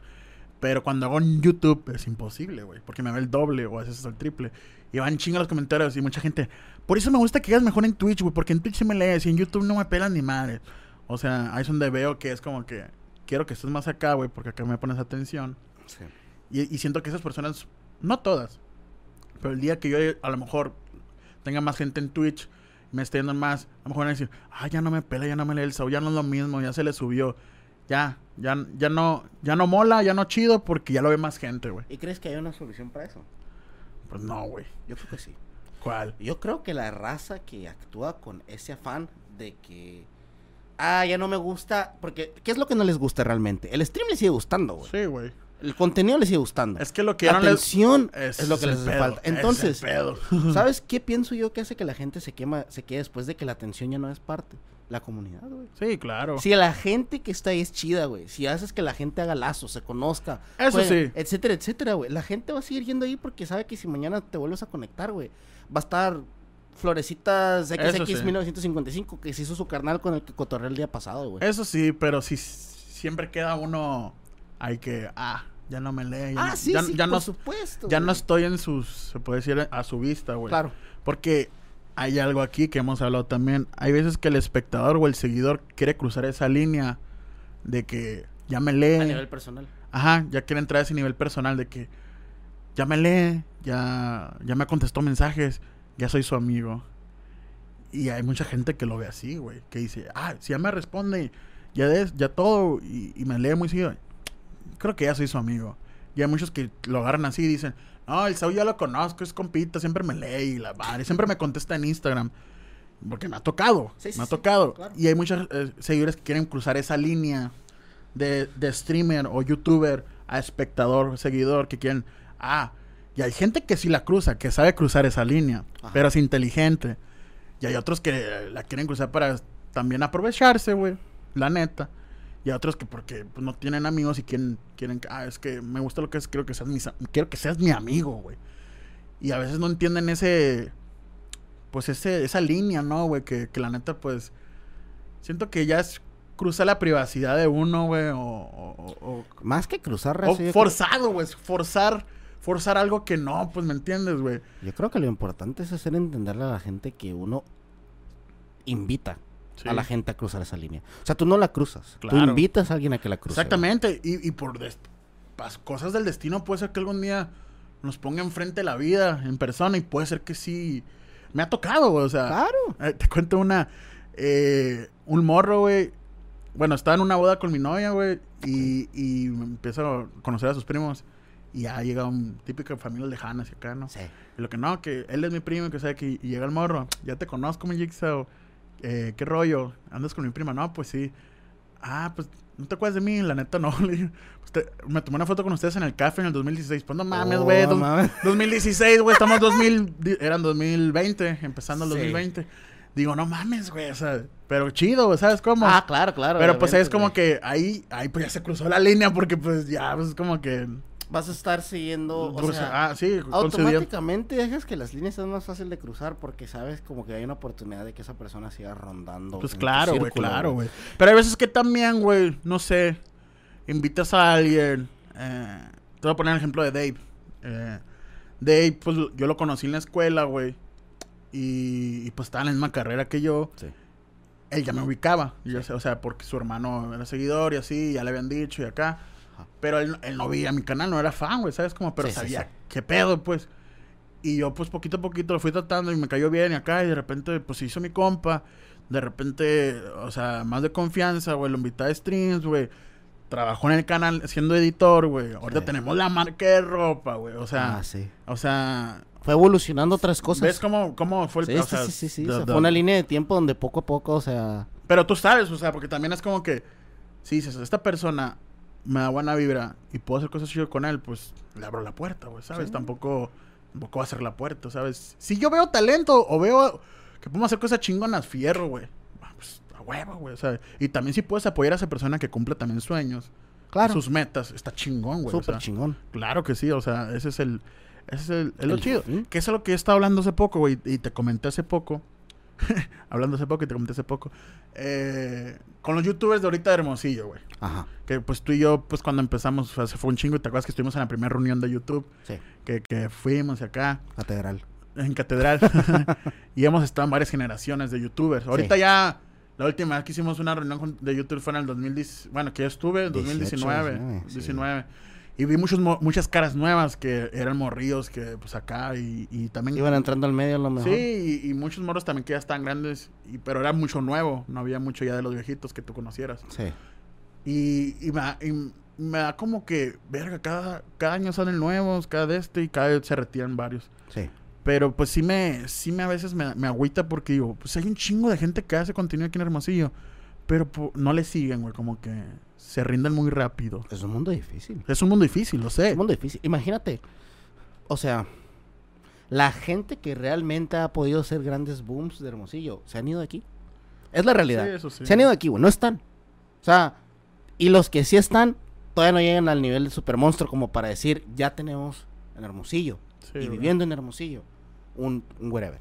Pero cuando hago en YouTube es imposible, güey. Porque me ve el doble o a veces el triple. Y van chinga los comentarios y mucha gente. Por eso me gusta que hagas mejor en Twitch, güey. Porque en Twitch sí me lees y en YouTube no me pelan ni madre. O sea, ahí es donde veo que es como que quiero que estés más acá, güey. Porque acá me pones atención. Sí. Y, y siento que esas personas, no todas, pero el día que yo a lo mejor tenga más gente en Twitch, me esté yendo más, a lo mejor van a decir, ah, ya no me pela, ya no me lee el SAO, ya no es lo mismo, ya se le subió. Ya, ya, ya no, ya no mola, ya no chido, porque ya lo ve más gente, güey. ¿Y crees que hay una solución para eso? Pues no, güey. Yo creo que sí. ¿Cuál? Yo creo que la raza que actúa con ese afán de que. Ah, ya no me gusta. Porque, ¿qué es lo que no les gusta realmente? El stream les sigue gustando, güey. Sí, güey. El contenido les sigue gustando. Es que lo que la no les- atención Ese es lo que les hace falta. Entonces, pedo. ¿sabes qué pienso yo que hace que la gente se quema, se quede después de que la atención ya no es parte? La comunidad, güey. Sí, claro. Si la gente que está ahí es chida, güey. Si haces que la gente haga lazos, se conozca. Eso juegue, sí. Etcétera, etcétera, güey. La gente va a seguir yendo ahí porque sabe que si mañana te vuelves a conectar, güey, va a estar Florecitas XX sí. 1955 que se hizo su carnal con el que cotorreé el día pasado, güey. Eso sí, pero si siempre queda uno hay que ah, ya no me lee, ya, Ah, no- sí, ya, sí, ya por no supuesto. ya no estoy en sus se puede decir a su vista, güey. Claro. Porque hay algo aquí que hemos hablado también. Hay veces que el espectador o el seguidor quiere cruzar esa línea de que ya me lee. A nivel personal. Ajá, ya quiere entrar a ese nivel personal de que ya me lee, ya, ya me contestó mensajes, ya soy su amigo. Y hay mucha gente que lo ve así, güey, que dice, ah, si ya me responde, ya, des, ya todo, y, y me lee muy seguido, creo que ya soy su amigo. Y hay muchos que lo agarran así y dicen, no, el Saúl ya lo conozco, es compita, siempre me lee y la madre, siempre me contesta en Instagram. Porque me ha tocado, Sí, sí, me ha tocado. claro. Y hay muchos eh, seguidores que quieren cruzar esa línea de, de streamer o youtuber a espectador, seguidor, que quieren, ah, y hay gente que sí la cruza, que sabe cruzar esa línea, Ajá. pero es inteligente. Y hay otros que la quieren cruzar para también aprovecharse, güey, la neta. Y hay otros que porque pues, no tienen amigos y quieren, quieren, ah, es que me gusta lo que es, quiero que seas mi, quiero que seas mi amigo, güey. Y a veces no entienden ese, pues ese, esa línea, ¿no, güey? Que, que la neta, pues, siento que ya es cruzar la privacidad de uno, güey, o, o- o- Más que cruzar o forzado, güey, forzar, forzar algo que no, pues, ¿me entiendes, güey? yo creo que lo importante es hacer entenderle a la gente que uno invita Sí. a la gente a cruzar esa línea. O sea, tú no la cruzas. Tú invitas a alguien a que la cruce. Exactamente, y, y por cosas del destino puede ser que algún día nos ponga enfrente la vida en persona y puede ser que sí. Me ha tocado, güey, o sea. Claro. eh, te cuento una. eh, un morro, güey. Bueno, estaba en una boda con mi novia, güey, y, y empiezo a conocer a sus primos. Y ya llega un típico de familias lejanas y acá, ¿no? Sí. Y lo que no, que él es mi primo, que sabe que y llega el morro. Ya te conozco, mi Jigsaw. Eh, ¿Qué rollo? ¿Andas con mi prima? No, pues sí. Ah, pues no te acuerdas de mí, la neta no. Le "Pues me tomé una foto con ustedes en el café en el 2016. Pues no mames, Oh, güey. mames. 2016, güey. Estamos 2000. di- Eran 2020, empezando el Sí. 2020. Digo, no mames, güey. O sea, pero chido, ¿sabes cómo? Ah, claro, claro. pero pues es como que ahí, ahí pues ya se cruzó la línea porque pues ya, pues es como que. Vas a estar siguiendo, o sea, ah, sí, automáticamente dejas que las líneas sean más fácil de cruzar porque sabes como que hay una oportunidad de que esa persona siga rondando. Pues claro, güey, claro, güey. Pero hay veces que también, güey, no sé, invitas a alguien. eh, te voy a poner el ejemplo de Dave. Eh, Dave, pues yo lo conocí en la escuela, güey. Y, y, pues estaba en la misma carrera que yo. Sí. Él ya me ubicaba. y yo sé, o sea, porque su hermano era seguidor y así, ya le habían dicho y acá. Ajá. Pero él, él no veía mi canal, no era fan, güey, ¿sabes? Como, pero Sí, sabía sí. qué pedo, pues. Y yo, pues, poquito a poquito lo fui tratando y me cayó bien y acá. Y de repente, pues, se hizo mi compa. De repente, o sea, más de confianza, güey. Lo invité a streams, güey. Trabajó en el canal siendo editor, güey. Ahorita tenemos la marca de ropa, güey. O sea, ah, sí. o sea, Fue evolucionando otras cosas. ¿ves cómo, cómo fue el Sí, o sea, sí, sí, sí. the- the- fue una línea de tiempo donde poco a poco, o sea... Pero tú sabes, o sea, porque también es como que si dices, esta persona me da buena vibra y puedo hacer cosas chidas con él, pues le abro la puerta, güey, ¿sabes? Sí. Tampoco, tampoco va a cerrar la puerta, ¿sabes? Si yo veo talento o veo que podemos hacer cosas chingonas, fierro, güey. ah, Pues a huevo, güey, sea, y también si puedes apoyar a esa persona que cumple también sueños, Claro. sus metas, está chingón, güey. o Súper sea, chingón. Claro que sí, o sea, ese es el. Ese es el, lo chido. fin. Que es lo que yo estaba hablando hace poco, güey. Y te comenté hace poco. hablando hace poco y te comenté hace poco. eh, con los youtubers de ahorita de Hermosillo, güey. Ajá. Que pues tú y yo, pues cuando empezamos, o sea, se fue un chingo. Y te acuerdas que estuvimos en la primera reunión de YouTube. Sí. Que, que fuimos acá, Catedral. en Catedral. y hemos estado en varias generaciones de youtubers. Ahorita Sí. ya. La última vez que hicimos una reunión de YouTube fue en el 2010. Bueno, que yo estuve en 2019. 19, sí. 19. Y vi muchos, muchas caras nuevas que eran morrillos que pues acá y, y también... Iban entrando al medio a lo mejor. Sí, y, y muchos morros también que ya están grandes, y, pero era mucho nuevo, no había mucho ya de los viejitos que tú conocieras. Sí. Y, y me, da- y me da como que, verga, cada, cada año salen nuevos, cada de este y cada vez se retiran varios. Sí. Pero pues sí me, sí me a veces me, me agüita porque digo, pues hay un chingo de gente que hace contenido aquí en Hermosillo. Pero po- no le siguen, güey, como que se rinden muy rápido. Es un mundo difícil. Es un mundo difícil, lo Es sé. un mundo difícil. Imagínate. O sea, la gente que realmente ha podido hacer grandes booms de Hermosillo se han ido de aquí. Es la realidad. Sí, eso sí. Se han ido de aquí, güey. No están. O sea, y los que sí están, todavía no llegan al nivel de supermonstruo como para decir, ya tenemos en Hermosillo. Sí, y viviendo en Hermosillo, un, un wherever.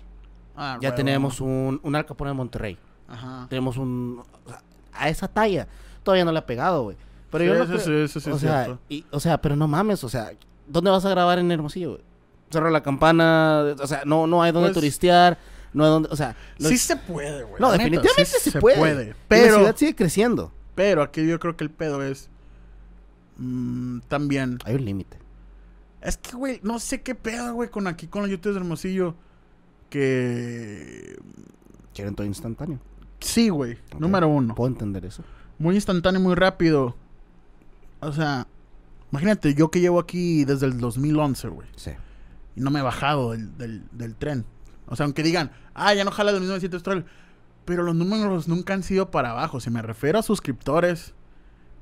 Ah, Ya tenemos un, un Al Capone de Monterrey. Ajá. Tenemos un... o sea, a esa talla. Todavía no le ha pegado, güey. Pero Sí, yo no creo- sí, eso sí o sea, y, o sea, pero no mames, o sea, ¿dónde vas a grabar en Hermosillo? güey? Cerro la campana, o sea, no, no hay donde Pues- turistear, no hay donde, o sea, los- Sí se puede, güey. no, neta, definitivamente sí se, puede. puede. Y la Pero, ciudad sigue creciendo. pero aquí yo creo que el pedo es mm, también. Hay un límite. Es que, güey, no sé qué pedo, güey, con aquí con los youtubers de Hermosillo. Que. Quieren todo instantáneo. Sí, güey. Número uno. Puedo entender eso. Muy instantáneo, muy rápido. O sea, imagínate, yo que llevo aquí desde el 2011, güey. Sí. Y no me he bajado del, del, del tren. O sea, aunque digan, ah, ya no jala del mismo sitio austral. Pero los números nunca han sido para abajo. Si me refiero a suscriptores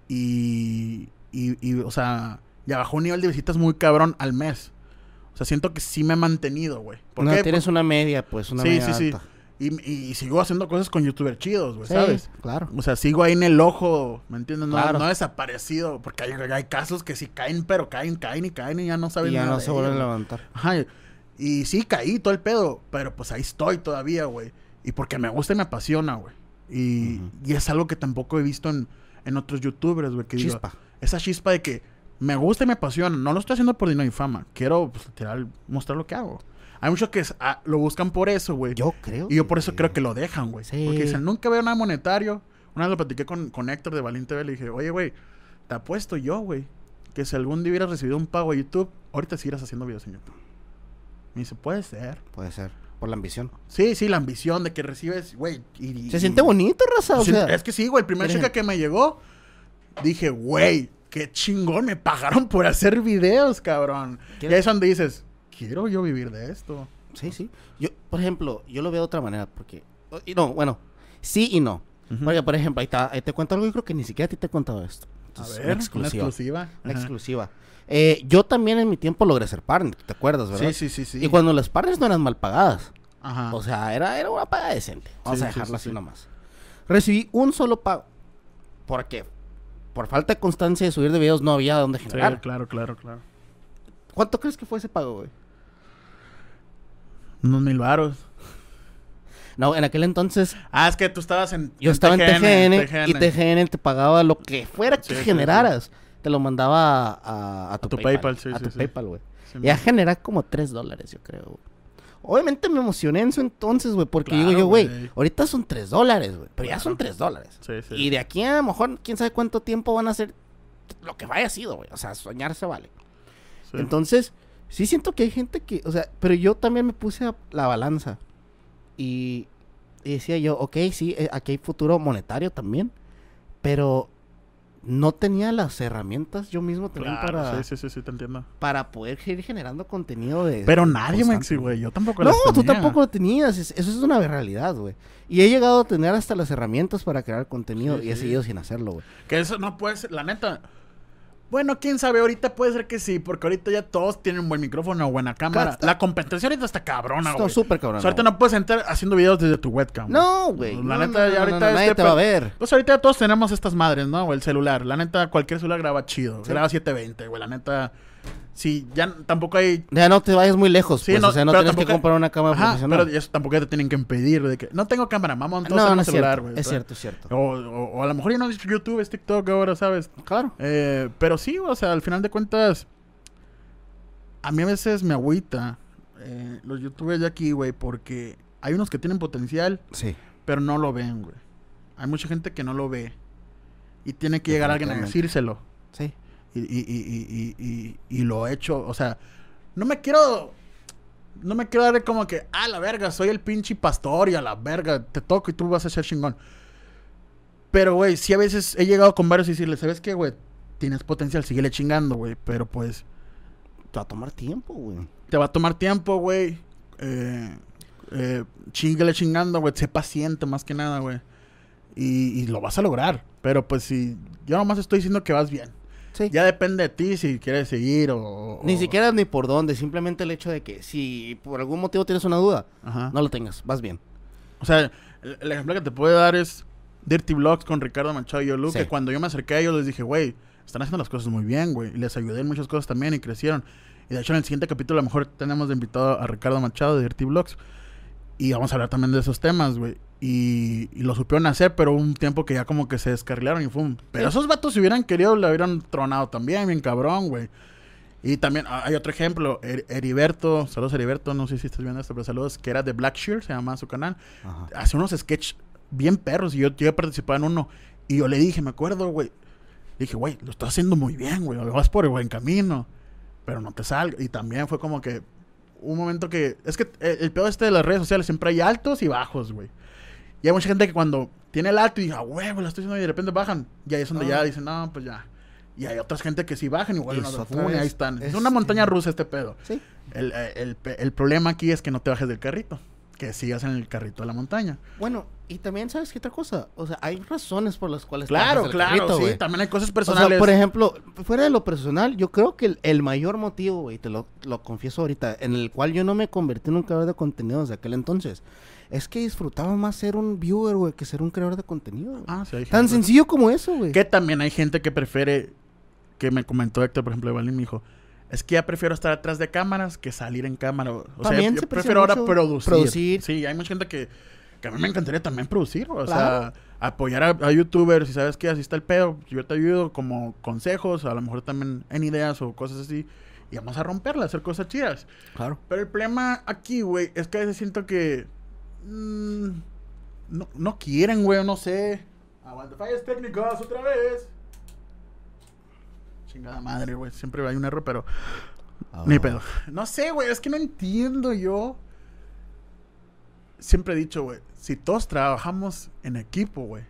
y, y, y, o sea, ya bajó un nivel de visitas muy cabrón al mes. O sea, siento que sí me he mantenido, güey. ¿Por No, qué? tienes una media, pues, una Sí, media sí, sí. alta. Y, y sigo haciendo cosas con youtubers chidos, güey, Sí, ¿sabes? claro. O sea, sigo ahí en el ojo, ¿me entiendes? No, Claro. no he desaparecido. Porque hay, hay casos que sí caen, pero caen, caen y caen y ya no saben Y ya nada no se vuelven a levantar. Ajá. y- sí, caí todo el pedo. Pero pues ahí estoy todavía, güey. Y porque me gusta y me apasiona, güey. Y, y es algo que tampoco he visto en, en otros youtubers, güey. Que digo, Chispa. esa chispa de que me gusta y me apasiona. No lo estoy haciendo por dinero y fama. Quiero, pues, literal, mostrar lo que hago. Hay muchos que ah, lo buscan por eso, güey. Yo creo. Y yo por eso creo que lo dejan, güey. Sí. Porque dicen, nunca veo nada monetario. Una vez lo platiqué con, con Héctor de Valiente TV. Le dije, oye, güey, te apuesto yo, güey, que si algún día hubieras recibido un pago a YouTube, ahorita siguieras haciendo videos en YouTube. Me dice, puede ser. Puede ser. Por la ambición. Sí, sí, la ambición de que recibes, güey. y- Se siente bonito, raza. O Sí, sea, es que sí, güey. El primer cheque que me llegó, dije, güey, qué chingón. Me pagaron por hacer videos, cabrón. Y ¿Quieres- ahí es donde dices, quiero yo vivir de esto. Sí, sí. Yo, por ejemplo, yo lo veo de otra manera, porque... y no, bueno, sí y no. Ujú. Porque, por ejemplo, ahí, está, ahí te cuento algo, yo creo que ni siquiera a ti te he contado esto. A ver, una una exclusiva. exclusiva. Una Ajá. exclusiva. Eh, yo también en mi tiempo logré ser partner, ¿te acuerdas, verdad? Sí, sí, sí, sí. Y cuando las partners no eran mal pagadas. Ajá. O sea, era, era una paga decente. Vamos Sí, a sí, así sí. nomás. Recibí un solo pago. ¿Por qué? Por falta de constancia de subir de videos no había dónde generar. claro, claro, claro. ¿Cuánto crees que fue ese pago, güey? Unos mil varos. No, en aquel entonces Ah, es que tú estabas en. yo estaba en TGN, y TGN te pagaba lo que fuera que Sí, sí, generaras. Te lo mandaba a, a- a tu, tu PayPal. A tu. PayPal, güey. Sí, Ya generé como 3 dólares, yo creo. güey. Obviamente me emocioné en su entonces, güey, porque Claro, digo yo, güey, ahorita son 3 dólares, güey, pero ya son 3 dólares. Sí, sí. Y de aquí a lo mejor, quién sabe cuánto tiempo van a ser lo que vaya sido, güey. O sea, soñar se vale. Entonces, sí siento que hay gente que, o sea, pero yo también me puse a la balanza. Y, y decía yo, ok, sí, eh, aquí hay futuro monetario también. Pero no tenía las herramientas yo mismo también Claro, para, Sí, sí, sí, te entiendo. para poder seguir generando contenido de. Pero nadie me güey. Yo tampoco No, las tú tenía. tampoco lo tenías. es- Eso es una realidad, güey. Y he llegado a tener hasta las herramientas para crear contenido Sí, y he sí. seguido sin hacerlo, güey. Que eso no puede ser, la neta. Bueno, quién sabe, ahorita puede ser que sí, porque ahorita ya todos tienen un buen micrófono o buena cámara. Claro. La competencia ahorita está cabrona, güey. súper cabrón. O sea, ahorita no puedes entrar haciendo videos desde tu webcam. No, güey. La no, neta, no, ya no, ahorita nadie este te va a pe- ver. Pues ahorita ya todos tenemos estas madres, ¿no? O el celular. La neta, cualquier celular graba chido. Sí. Graba 720, güey. La neta, sí, ya tampoco hay... Ya no te vayas muy lejos, Sí, pues. no, o sea, no tienes que comprar una cámara Ajá, profesional. pero eso tampoco te tienen que impedir de que... No tengo cámara, mamón, todos no, no es celular, güey. es cierto, es cierto. O, o- o a lo mejor ya no es YouTube, es TikTok ahora, ¿sabes? Claro. Eh, pero sí, o sea, al final de cuentas, a mí a veces me agüita eh, los youtubers de aquí, güey, porque hay unos que tienen potencial, Sí. pero no lo ven, güey. Hay mucha gente que no lo ve. Y tiene que llegar alguien a decírselo. Sí. Y, y, y, y, y, lo he hecho, o sea, no me quiero... No me quiero dar como que, ah, la verga, soy el pinche pastor y a la verga, te toco y tú vas a ser chingón. Pero, güey, sí a veces he llegado con varios y decirles, ¿sabes qué, güey? Tienes potencial, síguele chingando, güey. Pero pues Te va a tomar tiempo, güey. te va a tomar tiempo, güey. Eh, eh, chíngale chingando, güey. Sé paciente más que nada, güey. Y, y lo vas a lograr. Pero pues si yo nomás estoy diciendo que vas bien. Sí. Ya depende de ti si quieres seguir o... Ni siquiera ni por dónde, simplemente el hecho de que si por algún motivo tienes una duda, Ajá. no lo tengas, vas bien. O sea, el, el ejemplo que te puedo dar es Dirty Vlogs con Ricardo Machado y Yolu, Sí. que cuando yo me acerqué a ellos les dije, güey, están haciendo las cosas muy bien, güey. Y les ayudé en muchas cosas también y crecieron. Y de hecho en el siguiente capítulo a lo mejor tenemos de invitado a Ricardo Machado de Dirty Vlogs. Y vamos a hablar también de esos temas, güey. Y, y lo supieron hacer, pero hubo un tiempo que ya como que se descarrilaron y fue Pero Sí. esos vatos si hubieran querido, le hubieran tronado también, bien cabrón, güey. Y también ah, hay otro ejemplo, Er- Heriberto, saludos Heriberto, no sé si estás viendo esto, pero saludos, que era de Blackshear, se llama su canal Ajá. hace unos sketches bien perros y yo llegué a participar en uno y yo le dije, me acuerdo, güey. Dije, güey, lo estás haciendo muy bien, güey. Vas por el buen camino. Pero no te salga. Y también fue como que un momento que... Es que el, el peor este de las redes sociales siempre hay altos y bajos, güey. Y hay mucha gente que cuando tiene el alto y dice, ah, güey, lo estoy haciendo y de repente bajan. Y ahí es donde Ah. ya dicen, no, pues ya. Y hay otras gente que sí bajan Es a otra y ahí están. Es Es- una montaña rusa este pedo. Sí. El, el- el el problema aquí es que no te bajes del carrito. Que sigas en el carrito de la montaña. Bueno, y también sabes qué otra cosa, o sea, hay razones por las cuales Claro, claro, carrito, sí. También hay cosas O sea, personales. por ejemplo, fuera de lo personal, yo creo que el, el mayor motivo, güey, te lo, lo confieso ahorita, en el cual yo no me convertí en un creador de contenido desde aquel entonces, es que disfrutaba más ser un viewer, güey, que ser un creador de contenido. Ah, sí, hay Tan sencillo como eso, güey. Que también hay gente que prefiere, que me comentó Héctor, por ejemplo, Evalín me dijo, es que ya prefiero estar atrás de cámaras que salir en cámara. O sea, También yo se aprecia prefiero ahora producir. producir. Sí, hay mucha gente que, que a mí me encantaría también producir. O Claro. sea, apoyar a, a youtubers y sabes que así está el pedo. Yo te ayudo como consejos, a lo mejor también en ideas o cosas así. Y vamos a romperla, hacer cosas chidas. Claro. Pero el problema aquí, güey, es que a veces siento que. mm, no, no quieren, güey, no sé. Aguanta, fallas técnicas otra vez. Chingada madre, güey. Siempre hay un error, pero. Ni Ah. pedo. No sé, güey, es que no entiendo yo. Siempre he dicho, güey, si todos trabajamos en equipo, güey,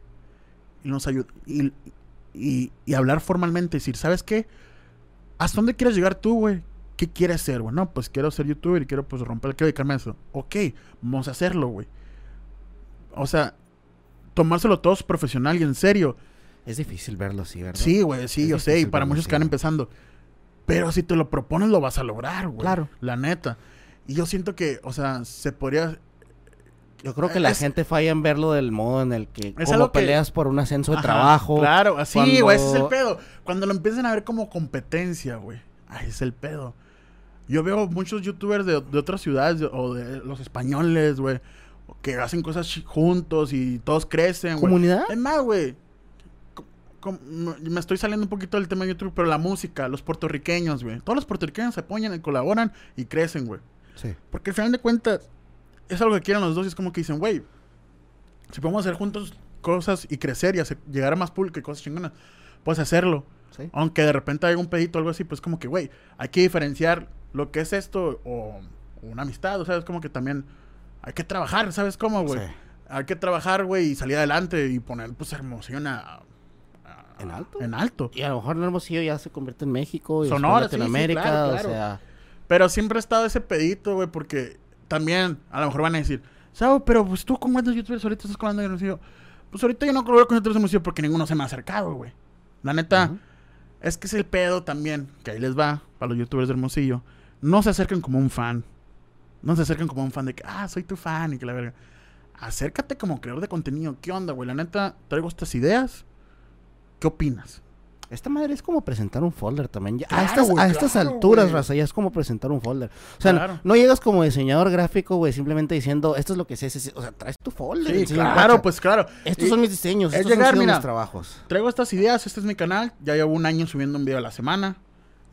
y nos ayuda y, y, y hablar formalmente, decir, ¿sabes qué? ¿Hasta dónde quieres llegar tú, güey? ¿Qué quieres ser, güey? No, pues quiero ser youtuber y quiero pues romper, quiero dedicarme a eso. Ok, vamos a hacerlo, güey. O sea, tomárselo todos profesional y en serio. Es difícil verlo así, ¿verdad? Sí, güey, sí, Es yo sé, y para muchos que van empezando. Pero si te lo propones, lo vas a lograr, güey. Claro. La neta. Y yo siento que, o sea, se podría. Yo creo que la Es- gente falla en verlo del modo en el que Es como algo que- peleas por un ascenso de Ajá, trabajo. Claro, así, cuando- güey, ese es el pedo. Cuando lo empiezan a ver como competencia, güey. Ahí es el pedo. Yo veo muchos youtubers de, de otras ciudades de- o de los españoles, güey, que hacen cosas juntos y todos crecen, güey. ¿Comunidad? Es más, güey. Me estoy saliendo un poquito del tema de YouTube, pero la música, los puertorriqueños, güey. Todos los puertorriqueños se apoyan y colaboran y crecen, güey. Sí. Porque al final de cuentas, es algo que quieren los dos y es como que dicen, güey, si podemos hacer juntos cosas y crecer y hacer- llegar a más público y cosas chingonas, puedes hacerlo. Sí. Aunque de repente haya un pedito o algo así, pues como que, güey, hay que diferenciar lo que es esto o, o una amistad, o sea, es como que también hay que trabajar, ¿sabes cómo, güey? Sí. Hay que trabajar, güey, y salir adelante y poner, pues, a- a- ¿En alto? En alto. Y a lo mejor Hermosillo ya se convierte en México y Sonora, sí, sí, Latinoamérica, claro, o claro. sea, Pero siempre ha estado ese pedito, güey, porque también a lo mejor van a decir, Sao, pero pues tú con cuántos youtubers ahorita estás colando en Hermosillo. Pues ahorita yo no colaboro con youtubers de Hermosillo porque ninguno se me ha acercado, güey. La neta, es que es el pedo también, que ahí les va, para los youtubers de Hermosillo. No se acerquen como un fan. No se acerquen como un fan de que, ah, soy tu fan y que la verga. Acércate como creador de contenido. ¿Qué onda, güey? La neta, traigo estas ideas. ¿Qué opinas? esta madre es como presentar un folder también. Ya- Claro, a estas, a estas claro, alturas, güey. raza, ya es como presentar un folder. O sea, Claro. no llegas como diseñador gráfico, güey, simplemente diciendo, esto es lo que sé, sé, sé". o sea, traes tu folder. Sí, claro, guacha, pues claro. Estos Y- son mis diseños, es estos llegar, mira. mis trabajos. Traigo estas ideas, este es mi canal. Ya llevo un año subiendo un video a la semana.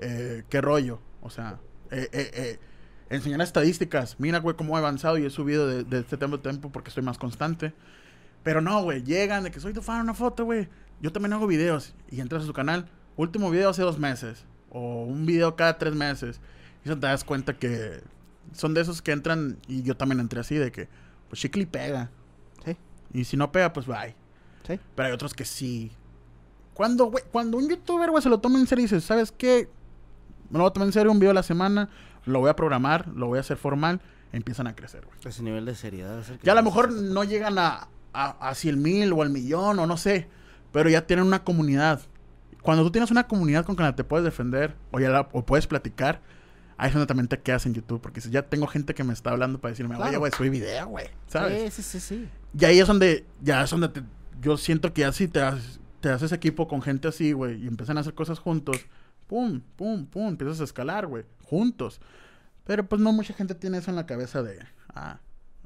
Eh, ¿Qué rollo? O sea, eh, eh, eh, enseñar estadísticas. Mira, güey, cómo he avanzado y he subido de, de este tiempo a tiempo porque estoy más constante. Pero no, güey, llegan de que soy tu fan, una foto, güey. Yo también hago videos. Y entras a su canal. Último video hace dos meses. O un video cada tres meses. Y te das cuenta que son de esos que entran. Y yo también entré así, de que, pues chicle y pega. Sí. Y si no pega, pues bye. Sí. Pero hay otros que sí. Cuando, güey, cuando un youtuber, güey, se lo toma en serio y dice, ¿sabes qué? Me lo voy a tomar en serio un video a la semana, lo voy a programar, lo voy a hacer formal, empiezan a crecer, güey. Ese nivel de seriedad. es el que Ya a lo mejor no llegan a, a, a 100 mil o al millón o no sé, pero ya tienen una comunidad. Cuando tú tienes una comunidad con la que te puedes defender o, ya la- o puedes platicar, ahí es donde también te quedas en YouTube. Porque si ya tengo gente que me está hablando para decirme, oye, Claro. güey, soy video, güey, ¿sabes? Sí, sí, sí, sí. Y ahí es donde, ya es donde te- yo siento que así te, haces- te haces equipo con gente así, güey, y empiezan a hacer cosas juntos, pum, pum, pum, empiezas a escalar, güey, juntos. Pero pues no mucha gente tiene eso en la cabeza de, ah,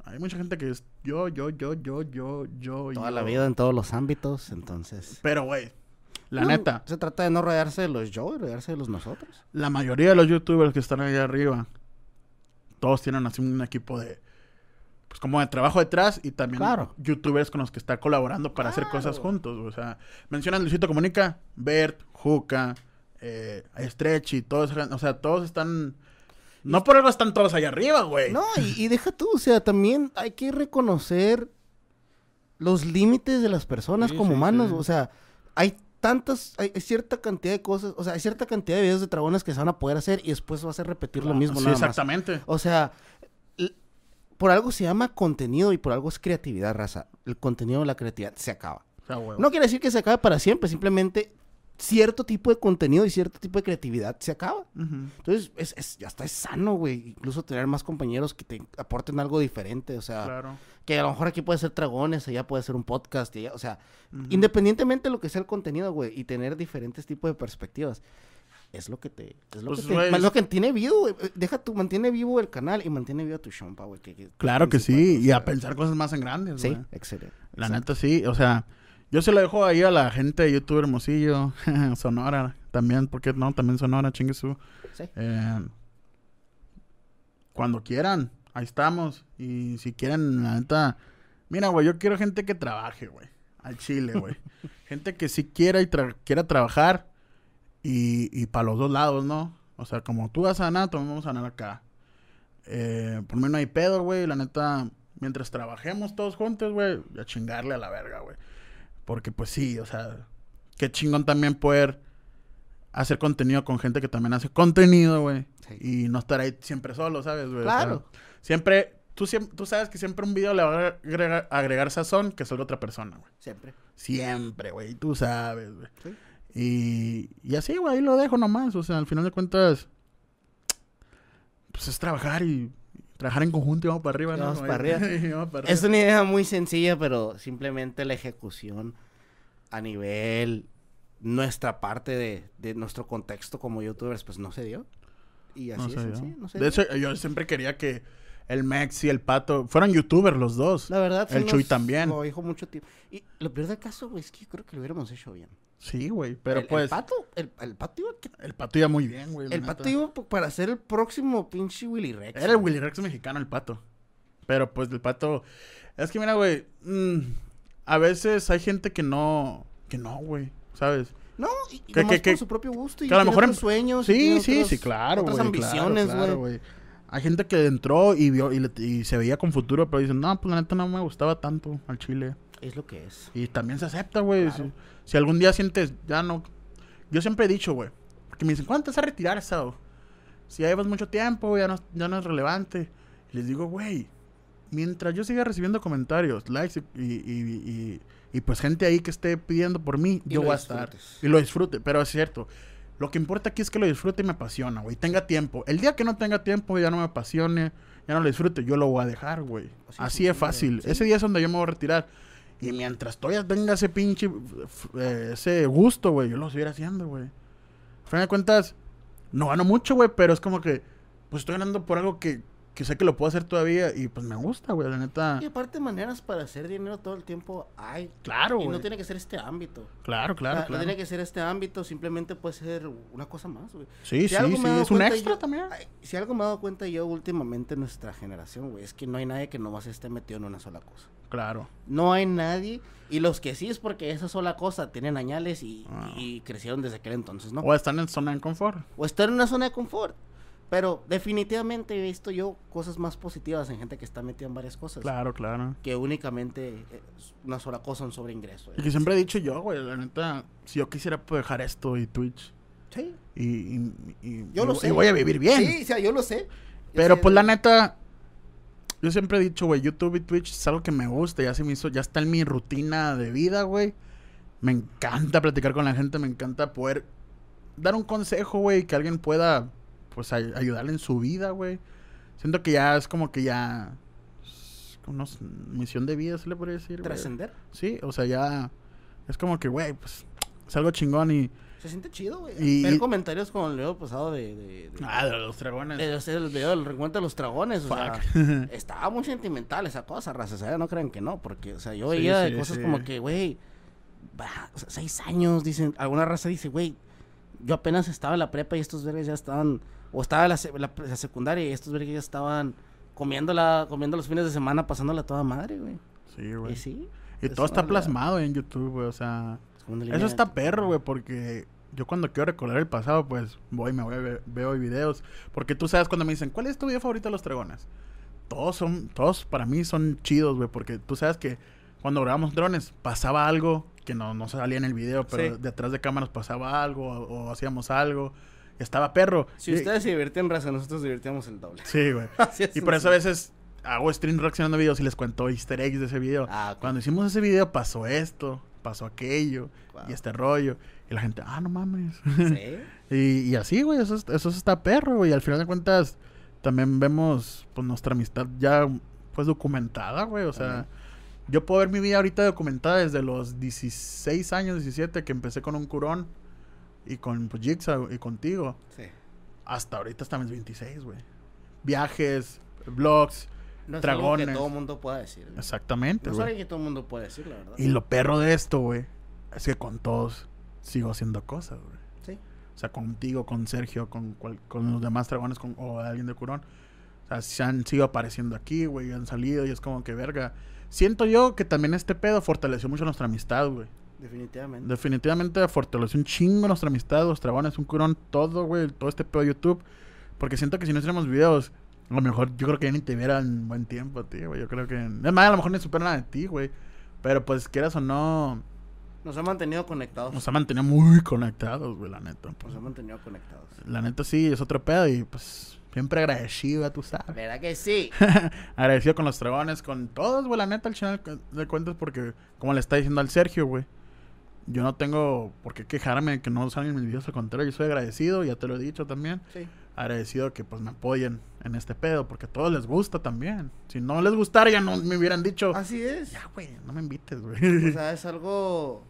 hay mucha gente que es yo, yo, yo, yo, yo, yo, Toda yo. la vida en todos los ámbitos, entonces. Pero, güey, la No, neta, Se trata de no rodearse de los yo y rodearse de los nosotros. la mayoría de los youtubers que están ahí arriba, todos tienen así un equipo de, pues como de trabajo detrás y también Claro. youtubers con los que está colaborando para hacer cosas juntos. O sea, mencionan Luisito Comunica, Bert, Juca, eh, Stretchy, todos, o sea, todos están... No por algo están todos allá arriba, güey. No, y, y deja tú, o sea, también hay que reconocer los límites de las personas Sí, como sí, humanos. sí. O sea, hay tantas, hay, hay cierta cantidad de cosas, o sea, hay cierta cantidad de videos de dragones que se van a poder hacer y después vas a repetir lo mismo Sí, nada más. exactamente. O sea, por algo se llama contenido y por algo es creatividad, raza. El contenido, la creatividad se acaba. O sea, güey. No quiere decir que se acabe para siempre, simplemente cierto tipo de contenido y cierto tipo de creatividad se acaba. Entonces, es, es- ya está, es sano, güey. Incluso tener más compañeros que te aporten algo diferente. O sea, Claro. que a lo mejor aquí puede ser dragones, allá puede ser un podcast. Y allá, o sea, independientemente de lo que sea el contenido, güey, y tener diferentes tipos de perspectivas. Es lo que te. Es lo, Pues, que, te- es lo que mantiene vivo, güey. Deja tu, mantiene vivo el canal y mantiene vivo tu chompa, güey. que- que- Claro que sí, y a pensar cosas más en grandes, Sí, excelente. La exacto. neta sí, o sea, yo se lo dejo ahí a la gente de YouTube Hermosillo, Sonora, también, porque no, también Sonora, chingue su. Sí. Eh, cuando quieran, ahí estamos. Y si quieren, la neta, mira, güey, yo quiero gente que trabaje, güey, al chile, güey. gente que sí quiera y tra- quiera trabajar y, y para los dos lados, ¿no? O sea, como tú vas a ganar, también vamos a ganar acá. Eh, por mí no hay pedo, güey, la neta, mientras trabajemos todos juntos, güey, a chingarle a la verga, güey. Porque pues sí, o sea, qué chingón también poder hacer contenido con gente que también hace contenido, güey. Sí. Y no estar ahí siempre solo, ¿sabes, güey? O sea, Claro. siempre, tú, siem- tú sabes que siempre un video le va a agregar, agregar sazón que solo otra persona, güey. Siempre. Siempre, güey. Tú sabes, güey. Sí. Y, y así, güey, ahí lo dejo nomás. O sea, al final de cuentas, pues es trabajar y trabajar en conjunto y vamos para arriba, ¿no? vamos para arriba. Y vamos para arriba. Es una idea muy sencilla, pero simplemente la ejecución a nivel nuestra parte de, de nuestro contexto como youtubers, pues no se dio. Y así No es sencillo, yo. no se de dio. hecho, yo siempre quería que el Mex y el Pato fueran youtubers los dos. La verdad, el sí Chuy nos- también. Lo dijo mucho tiempo. Y lo peor del caso, güey, es que yo creo que lo hubiéramos hecho bien. Sí, güey. Pero el, pues, El pato, el, el pato iba, que- el Pato iba muy bien, güey. el neta. pato iba para ser el próximo pinche Willy Rex. Era el. Willy Rex mexicano, el Pato. Pero pues el Pato... Es que mira, güey. mm, a veces hay gente que no... Que no, güey. ¿Sabes? No, y, Que- nomás que- que- por su propio gusto. Y que a lo mejor em- sueños. Sí, sí, otros- sí, claro, Otras güey. ambiciones, claro, güey. claro, güey. Hay gente que entró y vio y, le- y se veía con futuro, pero dicen, no, pues la neta no me gustaba tanto al chile. es lo que es. Y también se acepta, güey. Claro. Si, si algún día sientes, ya no. Yo siempre he dicho, güey. Porque me dicen, ¿cuándo te vas a retirar, Sao? Si ya llevas mucho tiempo, ya no, ya no es relevante. Y les digo, güey, mientras yo siga recibiendo comentarios, likes y, y, y- y- pues gente ahí que esté pidiendo por mí, yo voy a estar. Y lo disfrute, pero es cierto. Lo que importa aquí es que lo disfrute y me apasiona, güey. Tenga tiempo. El día que no tenga tiempo, ya no me apasione, ya no lo disfrute, yo lo voy a dejar, güey. Así Así, es fácil. sí. Ese día es donde yo me voy a retirar. Y mientras todavía tenga ese pinche, eh, ese gusto, güey, yo lo seguiré haciendo, güey. A fin de cuentas, no gano mucho, güey, pero es como que, pues estoy ganando por algo que, que sé que lo puedo hacer todavía y pues me gusta, güey, la neta. Y aparte, maneras para hacer dinero todo el tiempo hay. Claro, y no tiene que ser este ámbito. Claro, claro, claro. No tiene que ser este ámbito, simplemente puede ser una cosa más, güey. Sí, Si sí, sí, es un extra yo- también. Si algo me he dado cuenta yo últimamente en nuestra generación, güey, es que no hay nadie que nomás esté metido en una sola cosa. Claro. No hay nadie. Y los que sí es porque esa sola cosa tienen añales y, Ah. y crecieron desde aquel entonces, ¿no? O están en zona de confort. O estar en una zona de confort. Pero definitivamente he visto yo cosas más positivas en gente que está metida en varias cosas. Claro, claro. Que únicamente eh, es una sola cosa, un sobreingreso. Y que siempre he dicho yo, güey, la neta, si yo quisiera pues, dejar esto y Twitch. Sí. Y, y, y- Yo y- lo y sé. voy a vivir bien. Sí, o sea, yo lo sé. Yo Pero sé pues la neta, yo siempre he dicho, güey, YouTube y Twitch es algo que me gusta, ya se me hizo, ya está en mi rutina de vida, güey. Me encanta platicar con la gente, me encanta poder dar un consejo, güey, que alguien pueda, pues, ay- ayudarle en su vida, güey. Siento que ya es como que ya, es como una misión de vida, se le podría decir. Trascender. Sí, o sea, ya, es como que, güey, pues, es algo chingón y... Se siente chido, güey. Y- Ver comentarios como el video pasado de... de, de- Ah, de los dragones. de hacer el video del reencuentro de los dragones, o sea, Fuck. estaba muy sentimental esa cosa, raza, o sea, no crean que no, porque, o sea, yo veía sí, cosas sí. como que, güey, bah, seis años, dicen, alguna raza dice, güey, yo apenas estaba en la prepa y estos vergas ya estaban, o estaba la, se- la- la secundaria y estos vergas estaban comiéndola, comiendo los fines de semana, pasándola toda madre, güey. Sí, güey. Y sí. Y es todo está realidad. plasmado en YouTube, güey, o sea... Es Eso está perro, güey, porque yo cuando quiero recordar el pasado, pues voy, me voy, ve- veo videos. Porque tú sabes cuando me dicen, ¿cuál es tu video favorito de los dragones? Todos son, todos para mí son chidos, güey, porque tú sabes que cuando grabamos drones pasaba algo que no, no salía en el video, pero Sí. detrás de cámaras pasaba algo o, o hacíamos algo. Estaba perro. Si Y- ustedes se divierten, raza, nosotros divertíamos el doble. Sí, güey. Así es Y por eso a veces hago stream reaccionando a videos y les cuento easter eggs de ese video. Ah. Cuando hicimos ese video pasó esto, pasó aquello Wow. y este rollo. Y la gente, ah, no mames. Sí. y, y así, güey, eso, es- eso está perro, güey. Y al final de cuentas también vemos pues nuestra amistad ya pues documentada, güey. O sea, yo puedo ver mi vida ahorita documentada desde los 16 años, 17, que empecé con un curón y con Jigsaw y contigo. Sí. Hasta ahorita hasta mis 26, güey. Viajes, vlogs, No es Dragones. algo que todo el mundo pueda decir. güey. exactamente, No es que todo el mundo puede decir, la verdad. Y lo perro de esto, güey, es que con todos sigo haciendo cosas, güey. Sí. O sea, contigo, con Sergio, con, cual- con los demás dragones con, o alguien de Curón. O sea, se han sido apareciendo aquí, güey, han salido y es como que verga. Siento yo que también este pedo fortaleció mucho nuestra amistad, güey. Definitivamente. Definitivamente fortaleció un chingo nuestra amistad, los dragones, un curón, todo, güey, todo este pedo de YouTube. Porque siento que si no hiciéramos videos, a lo mejor yo creo que ya ni te vieran buen tiempo, tío, güey. Yo creo que. Es más, a lo mejor ni supera nada de ti, güey. Pero pues quieras o no, Nos ha mantenido conectados. nos ha mantenido muy conectados, güey, la neta. pues. Nos ha mantenido conectados. La neta sí, es otro pedo y pues siempre agradecido, tú sabes. ¿Verdad que sí? agradecido con los dragones, con todos, güey, la neta, al final de cuentas, porque como le está diciendo al Sergio, güey, yo no tengo por qué quejarme de que no salen mis videos, al contrario, yo soy agradecido, ya te lo he dicho también, Sí. agradecido que pues me apoyen en este pedo, porque a todos les gusta también. Si no les gustara, ya no me hubieran dicho, Así es. ya, güey, no me invites, güey. O sea, es algo...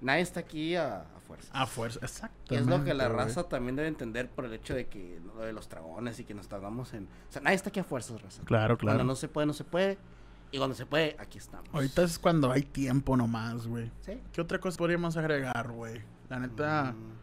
Nadie está aquí a, a fuerza. a fuerza, exacto. Es lo que la raza también debe entender por el hecho de que lo de los dragones y que nos tardamos en... O sea, nadie está aquí a fuerzas, raza. Claro, claro. Cuando no se puede, no se puede. Y cuando se puede, aquí estamos. Ahorita es cuando hay tiempo nomás, güey. ¿Sí? ¿Qué otra cosa podríamos agregar, güey? La neta... Mm,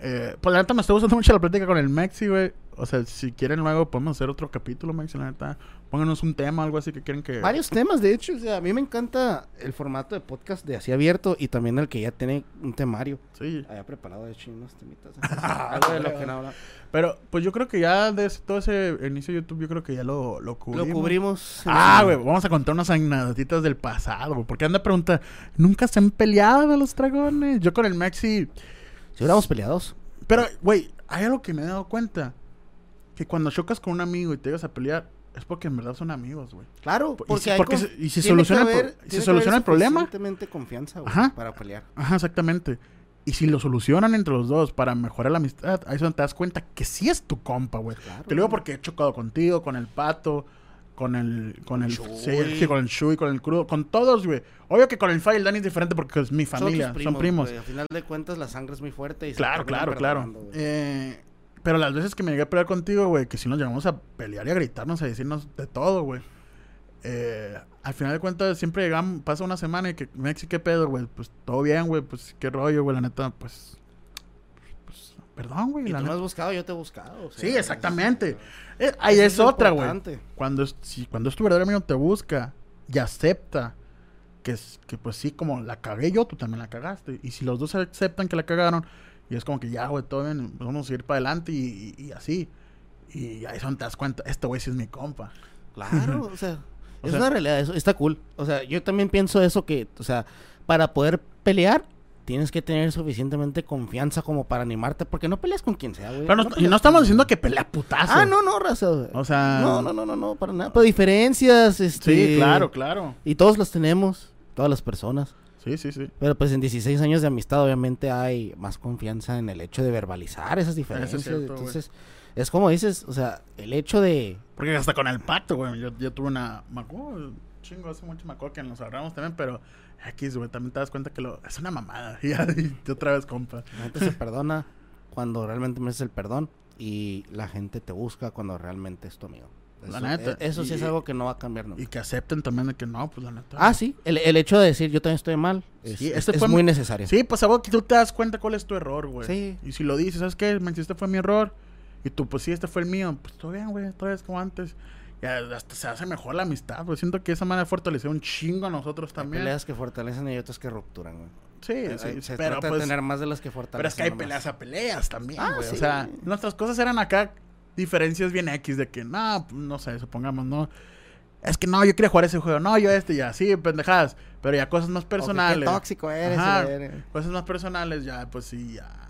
Eh, pues la neta me está gustando mucho la plática con el Mexi, güey. O sea, si quieren luego podemos hacer otro capítulo, Mexi, la neta. Pónganos un tema, algo así que quieren que... Varios temas, de hecho. O sea, a mí me encanta el formato de podcast de así abierto y también el que ya tiene un temario. Sí. Había preparado, de hecho, unos temitas. Algo de lo que no habla. Pero, pues yo creo que ya de ese- todo ese inicio de YouTube, yo creo que ya lo, lo cubrimos. Lo cubrimos. Ah, el- güey, vamos a contar unas anécdotas del pasado, güey. Porque anda a preguntar, ¿nunca se han peleado los dragones? Yo con el Mexi... Si hubiéramos peleados. Pero, güey, hay algo que me he dado cuenta. Que cuando chocas con un amigo y te llegas a pelear, es porque en verdad son amigos, güey. Claro, Y porque, si- hay porque se- y si que soluciona el pro- si que soluciona el problema- confianza, güey, Ajá. para pelear. Ajá, exactamente. Y si lo solucionan entre los dos para mejorar la amistad, ahí es donde te das cuenta que sí es tu compa, güey. Claro, Te lo digo porque he chocado contigo, con el pato, con el, con el. Sergio, con el Shui, con el crudo, con todos, güey. Obvio que con el File Dani es diferente porque es mi familia, son primos. güey. Al final de cuentas, la sangre es muy fuerte. Y Claro, claro, claro. Eh, pero las veces que me llegué a pelear contigo, güey, que si nos llegamos a pelear y a gritarnos, a decirnos de todo, güey. Eh, al final de cuentas, siempre llegamos, pasa una semana y que, Mexi, ¿qué pedo, güey? Pues todo bien, güey, pues qué rollo, güey, la neta, pues. Pues perdón, güey, Y la tú neta. has buscado, yo te he buscado. o sea, Sí, exactamente. Eh, ahí es, otra, güey. Cuando es, si, cuando es tu verdadero amigo te busca y acepta que, es, que pues sí, como la cagué yo, tú también la cagaste. Y si los dos aceptan que la cagaron, y es como que ya, güey, todo bien, vamos a seguir para adelante y, y- y así. Y ahí son te das cuenta, este güey sí es mi compa. Claro, o sea, O es sea- una realidad, eso está cool. O sea, yo también pienso eso que, o sea, para poder pelear tienes que tener suficientemente confianza como para animarte, porque no peleas con quien sea, güey. Pero no, no estamos diciendo que pelea putazo. Ah, no, no, raza. güey. O sea- No, no, no, no, no, para nada. Pero diferencias, este... Sí, claro, claro. Y todos las tenemos, todas las personas. Sí, sí, sí. Pero pues en 16 años de amistad obviamente hay más confianza en el hecho de verbalizar esas diferencias. cierto, güey. Entonces, es como dices, o sea, el hecho de... Porque hasta con el pacto, güey. Yo, yo tuve una. Me acuerdo, chingo, hace mucho me acuerdo que nos agarramos también, pero X, güey, también te das cuenta que lo, es una mamada. Y, otra vez, compa. La gente se perdona cuando realmente mereces el perdón y la gente te busca cuando realmente es tu amigo. La neta. e- eso sí es algo que no va a cambiar nunca. Y que acepten también de que no, pues la neta. Ah, sí, el, el hecho de decir yo también estoy mal es, Sí, es- este es fue muy mi- necesario. Sí, pues algo que tú te das cuenta cuál es tu error, güey. Sí. Y si lo dices, ¿sabes qué? Me este fue mi error. Y tú, pues sí, este fue el mío. Pues todo bien, güey, todo es como antes. Ya hasta se hace mejor la amistad, güey. Siento que esa manera fortaleció un chingo a nosotros Hay también. peleas que fortalecen y otras que rupturan, güey. Sí, Hay- sí, se pero trata pues... de tener más de las que fortalecen. Pero es que hay nomás. peleas a peleas también, Ah, güey. sí. O sea, nuestras cosas eran acá diferencias bien X de que, no, no sé, supongamos, no. Es que no, yo quería jugar ese juego, no, yo este ya, sí, pendejadas. Pero ya cosas más O que personales. Qué tóxico eres. Ajá. y verga. Cosas más personales, ya, pues sí, ya.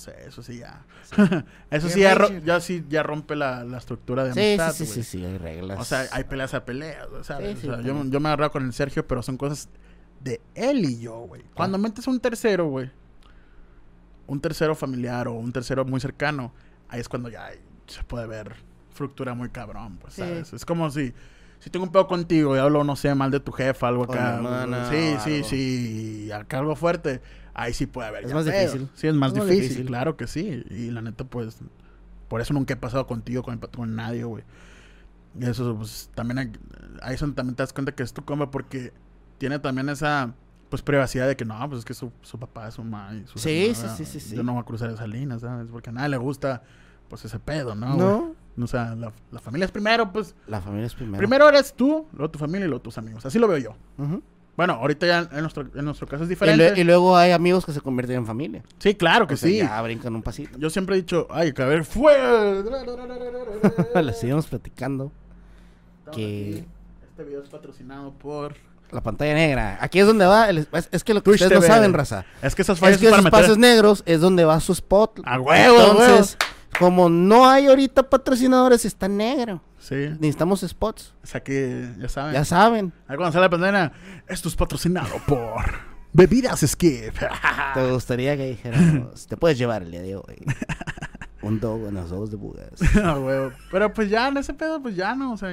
Sé, eso sí ya. eso sí ya, ya sí ya rompe la, la estructura de Sí, amistad. sí, sí, sí, sí, hay reglas. O sea, hay peleas a peleas, ¿sabes? O sea, yo, yo me he agarrado con el Sergio, pero son cosas de él y yo, güey. Cuando metes un tercero, güey, un tercero familiar o un tercero muy cercano, ahí es cuando ya se puede ver fructura muy cabrón, pues. ¿sabes? Es como si, si tengo un pedo contigo y hablo, no sé, mal de tu jefa, algo acá. sí, sí, algo. sí, acá algo fuerte, ahí sí puede haber. Es ya más pedo. difícil. Sí, es más Es más difícil, difícil. claro que sí. Y la neta, pues, por eso nunca he pasado contigo, con, con nadie, güey. Y eso, pues, también hay, ahí donde también te das cuenta que es tu compa porque tiene también esa, pues, privacidad de que no, pues es que su, su papá, su mamá y su Sí, hermana, sí, sí, sí, sí. Yo no voy a cruzar esa línea, ¿sabes? Porque a nadie le gusta, pues, ese pedo, ¿no? No. güey? O sea, la, la familia es primero, pues. La familia es primero. Primero eres tú, luego tu familia y luego tus amigos. Así lo veo yo. Ujú. Bueno, ahorita ya en nuestro, en nuestro caso es Y, diferente. lue- y luego hay amigos que se convierten en familia. sí, claro que O sea, sí. Ya brincan un pasito. Yo siempre he dicho, ay, que a ver, fue. Les seguimos platicando. Estamos que- aquí. Este video es patrocinado por. La pantalla negra. Aquí es donde va. el- es, es que lo que Twitch ustedes no TV. saben, raza. Es que fallas Es que esos meter. espacios negros es donde va su spot. A huevo, a Entonces, como no hay ahorita patrocinadores, está negro. Sí. Necesitamos spots. O sea que, ya saben. Ya saben. Ahí cuando sale la pandemia, esto es patrocinado por Bebidas Skip. Te gustaría que dijéramos, te puedes llevar el día de hoy. Un dog en los ojos de bugas. A huevo. Pero pues ya en ese pedo, pues ya no. O sea,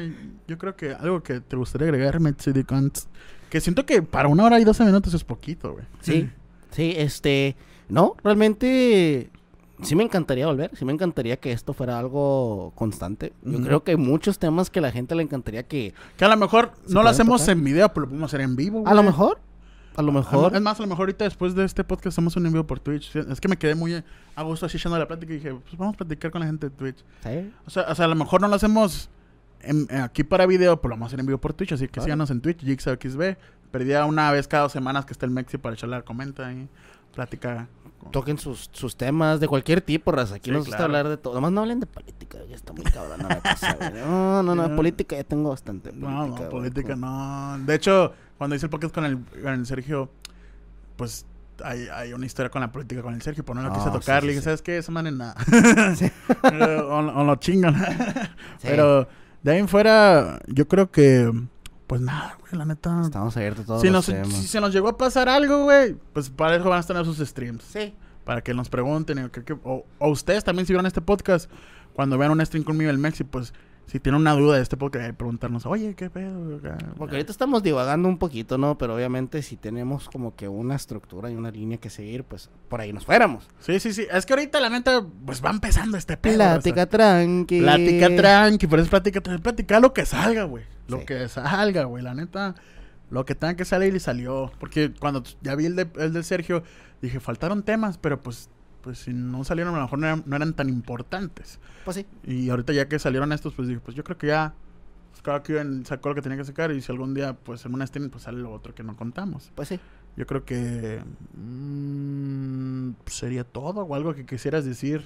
yo creo que algo que te gustaría agregarme, CD Cons, Que siento que para una hora y doce minutos es poquito, güey. Sí, sí, este, no, realmente sí me encantaría volver, sí me encantaría que esto fuera algo constante. Yo creo que hay muchos temas que la gente le encantaría que, Que a lo mejor ¿Se no lo hacemos tocar? en video, pero lo podemos hacer en vivo, a lo mejor, a lo mejor, Es más, a lo mejor ahorita después de este podcast hacemos un en vivo por Twitch. Es que me quedé muy a gusto así echando la plática y dije, pues vamos a platicar con la gente de Twitch. sí, O sea, o sea a lo mejor no lo hacemos en- en- aquí para video, pero lo vamos a hacer en vivo por Twitch. Así que Claro. síganos en Twitch, JigSawXB. Perdía una vez cada dos semanas que está el Mexi para echarle la comenta y plática. con- toquen sus, sus temas de cualquier tipo, raza. Aquí Sí, nos gusta claro. hablar de todo. Nomás no hablen de política, ya está muy cabrón la cosa. No, no, no, política ya tengo bastante. No, Política, no, güey, política no. De hecho, cuando hice el podcast con el, con el Sergio, pues hay, hay una historia con la política con el Sergio, pero no la quise No, sí, tocar. sí, Le dije, sí. ¿sabes qué? Esa man es nada. O, o lo chingan. Sí. Pero de ahí en fuera, yo creo que, pues nada, güey, la neta. Estamos abiertos todos Si, los nos, temas. si se nos llegó a pasar algo, güey, pues para eso van a tener sus streams. Sí. Para que nos pregunten. que- que- o, o ustedes también, si vieron este podcast, cuando vean un stream conmigo el Mexi, pues si tienen una duda de este podcast, eh, preguntarnos, oye, ¿qué pedo? Acá, Porque ahorita estamos divagando un poquito, ¿no? Pero obviamente si tenemos como que una estructura y una línea que seguir, pues por ahí nos fuéramos. Sí, sí, sí. Es que ahorita, la neta, pues va empezando este pedo. Plática o sea, tranqui. Plática tranqui, por eso plática tranqui. Plática lo que salga, güey. Lo Sí. que salga, güey. La neta, lo que tenga que salir y salió. Porque cuando ya vi el de, el de Sergio, dije, faltaron temas, pero pues, pues si no salieron, a lo mejor no eran, no eran tan importantes. Pues sí. Y ahorita ya que salieron estos, pues dije, pues yo creo que ya pues, cada quien sacó lo que tenía que sacar. Y si algún día, pues en una stream, pues sale lo otro que no contamos. Pues sí. Yo creo que mm, sería todo o algo que quisieras decir.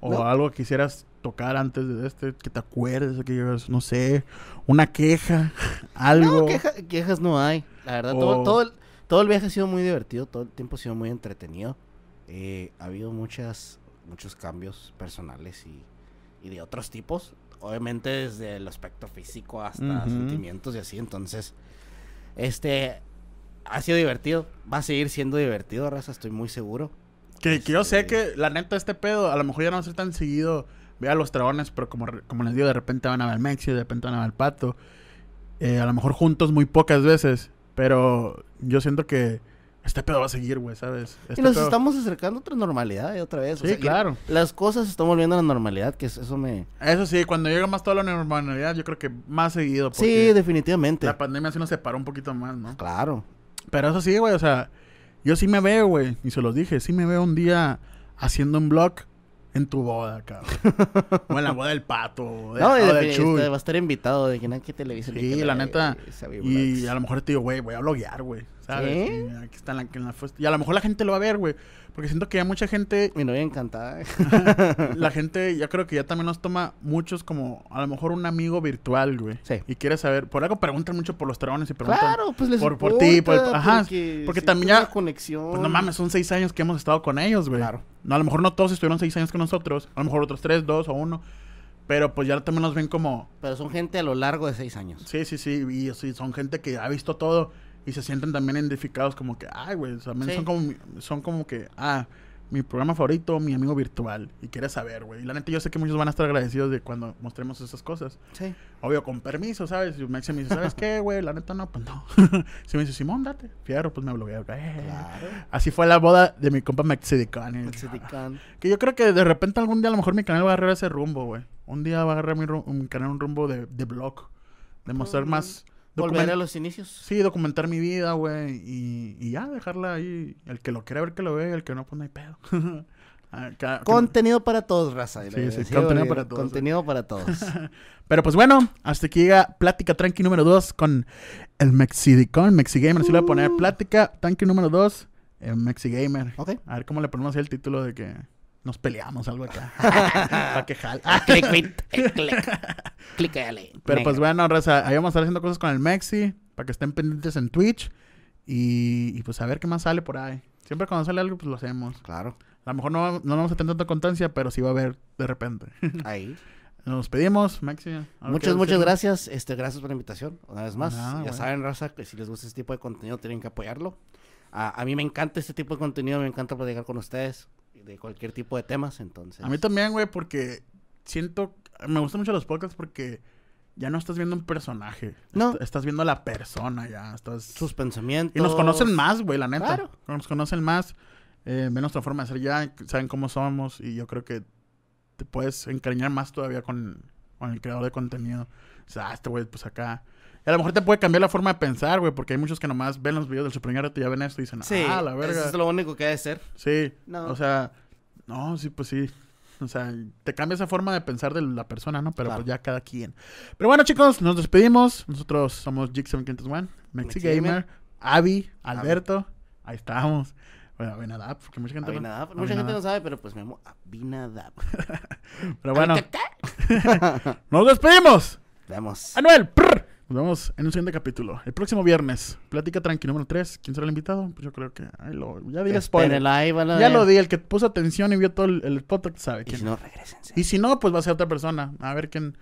O No. algo que quisieras tocar antes de este, que te acuerdes, que no sé, una queja, algo. No, queja- quejas no hay. La verdad, O- todo, todo, el, todo el viaje ha sido muy divertido, todo el tiempo ha sido muy entretenido. Eh, ha habido muchas, muchos cambios personales y, y de otros tipos. Obviamente desde el aspecto físico hasta sentimientos y así. Entonces, este, ha sido divertido. Va a seguir siendo divertido, raza, estoy muy seguro. Que, que yo sé Este- que la neta este pedo, a lo mejor ya no va a ser tan seguido ver a los dragones, pero como, como les digo, de repente van a ver al Mexi, de repente van a ver al Pato. Eh, a lo mejor juntos muy pocas veces, pero yo siento que este pedo va a seguir, güey, ¿sabes? Este y nos pedo- estamos acercando a otra normalidad eh, otra vez. o Sí, sea, y claro. Las cosas se están volviendo a la normalidad, que es- eso me... Eso sí, cuando llega más toda la normalidad, yo creo que más seguido. Sí, definitivamente. La pandemia sí nos separó un poquito más, ¿no? Claro. Pero eso sí, güey, o sea, yo sí me veo, güey, y se los dije, sí me veo un día haciendo un blog en tu boda, cabrón. o en la boda del pato, de, No, de- del Chuy. este, va a estar invitado de que que televisa. Sí, la neta. Y a lo mejor te digo, güey, voy a bloguear, güey. ¿Sabes? Aquí está en la, en la Y a lo mejor la gente lo va a ver, güey. Porque siento que hay mucha gente. Mi novia encantada. la gente, ya creo que ya también nos toma muchos como a lo mejor un amigo virtual, güey. Sí. Y quiere saber. Por algo preguntan mucho por los dragones y preguntan. Claro, pues les por- por ti, por- importa, ajá, porque, porque también ya- conexión. Pues no mames, son seis años que hemos estado con ellos, güey. Claro. No, a lo mejor no todos estuvieron seis años con nosotros. A lo mejor otros tres, dos o uno. Pero pues ya también nos ven como. Pero son gente a lo largo de seis años. Sí, sí, sí. Y sí, son gente que ha visto todo. Y se sienten también identificados como que, ay, güey. También Sí. son, como, son como que, ah, mi programa favorito, mi amigo virtual. Y quieres saber, güey. Y la neta, yo sé que muchos van a estar agradecidos de cuando mostremos esas cosas. Sí. Obvio, con permiso, ¿sabes? Y Maxi me dice, ¿sabes qué, güey? La neta, no, pues no. si me dice, Simón, date. Fierro, pues me bloqueo. Eh. Claro. Así fue la boda de mi compa Maxidicon. Mexican. Que yo creo que de repente algún día a lo mejor mi canal va a agarrar ese rumbo, güey. Un día va a agarrar mi, mi canal un rumbo de, de blog. De mostrar más... Volver a los inicios. Sí, documentar mi vida, güey. Y, y ya, dejarla ahí. El que lo quiera ver, que lo vea. El que no, pues no hay pedo. Ah, Contenido para todos, raza. Sí, sí, sí, contenido para todos. Contenido para todos. Pero pues bueno, hasta aquí llega Plática Tranqui número 2 con el Mexidicon, Mexigamer. Así le voy a poner Uh. Plática Tranqui número 2, el Mexigamer. ok. A ver cómo le ponemos ahí el título de que nos peleamos, algo acá. Para que jale. click, click, click. Clicale. Pero pues bueno, Raza, ahí vamos a estar haciendo cosas con el Mexi, para que estén pendientes en Twitch. Y, y, pues a ver qué más sale por ahí. Siempre cuando sale algo, pues lo hacemos. Claro. A lo mejor no, no vamos a tener tanta constancia, pero sí va a haber de repente. Ahí. Nos pedimos, Mexi. ¿algo que Muchas, muchas gracias. Este, gracias por la invitación. Una vez más. Nada, ya saben, raza, que si les gusta este tipo de contenido tienen que apoyarlo. A, a mí me encanta este tipo de contenido, me encanta platicar con ustedes de cualquier tipo de temas, entonces. A mí también, güey, porque siento... Me gustan mucho los podcasts porque ya no estás viendo un personaje. No. Est- estás viendo a la persona ya. Estás... sus pensamientos. Y nos conocen más, güey, la neta. Claro. Nos conocen más, eh, ven nuestra forma de ser ya, saben cómo somos y yo creo que te puedes encariñar más todavía con, con el creador de contenido. O sea, ah, este güey, pues acá. A lo mejor te puede cambiar la forma de pensar, güey, porque hay muchos que nomás ven los videos del Super y ya ven esto y dicen, Sí, ah, la verga. eso es lo único que debe ser. Sí, No. o sea, no, sí, pues sí. O sea, te cambia esa forma de pensar de la persona, ¿no? Pero Claro. pues ya cada quien. Pero bueno, chicos, nos despedimos. Nosotros somos Jig7501, Mexi Mexi Gamer. Gamer, Avi, Alberto. Ahí estamos. Bueno, Abinadab, porque mucha gente no- Abinadab. Mucha gente no sabe, pero pues me llamo Abinadab. Pero bueno, nos despedimos. Vemos. Anuel, prr. Nos vemos en un siguiente capítulo. El próximo viernes. Plática tranqui número 3. ¿Quién será el invitado? Pues yo creo que. Ay, lo, ya di el spoiler. Ahí Ya lo di. El que puso atención y vio todo el, el podcast sabe Y quién. si no, regresense. Y si no, pues va a ser otra persona. A ver quién.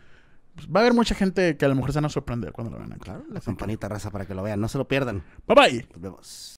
pues, va a haber mucha gente que a lo mejor se van a sorprender cuando lo vean. Claro, la Así que, campanita raza para que lo vean. No se lo pierdan. Bye bye. Nos vemos.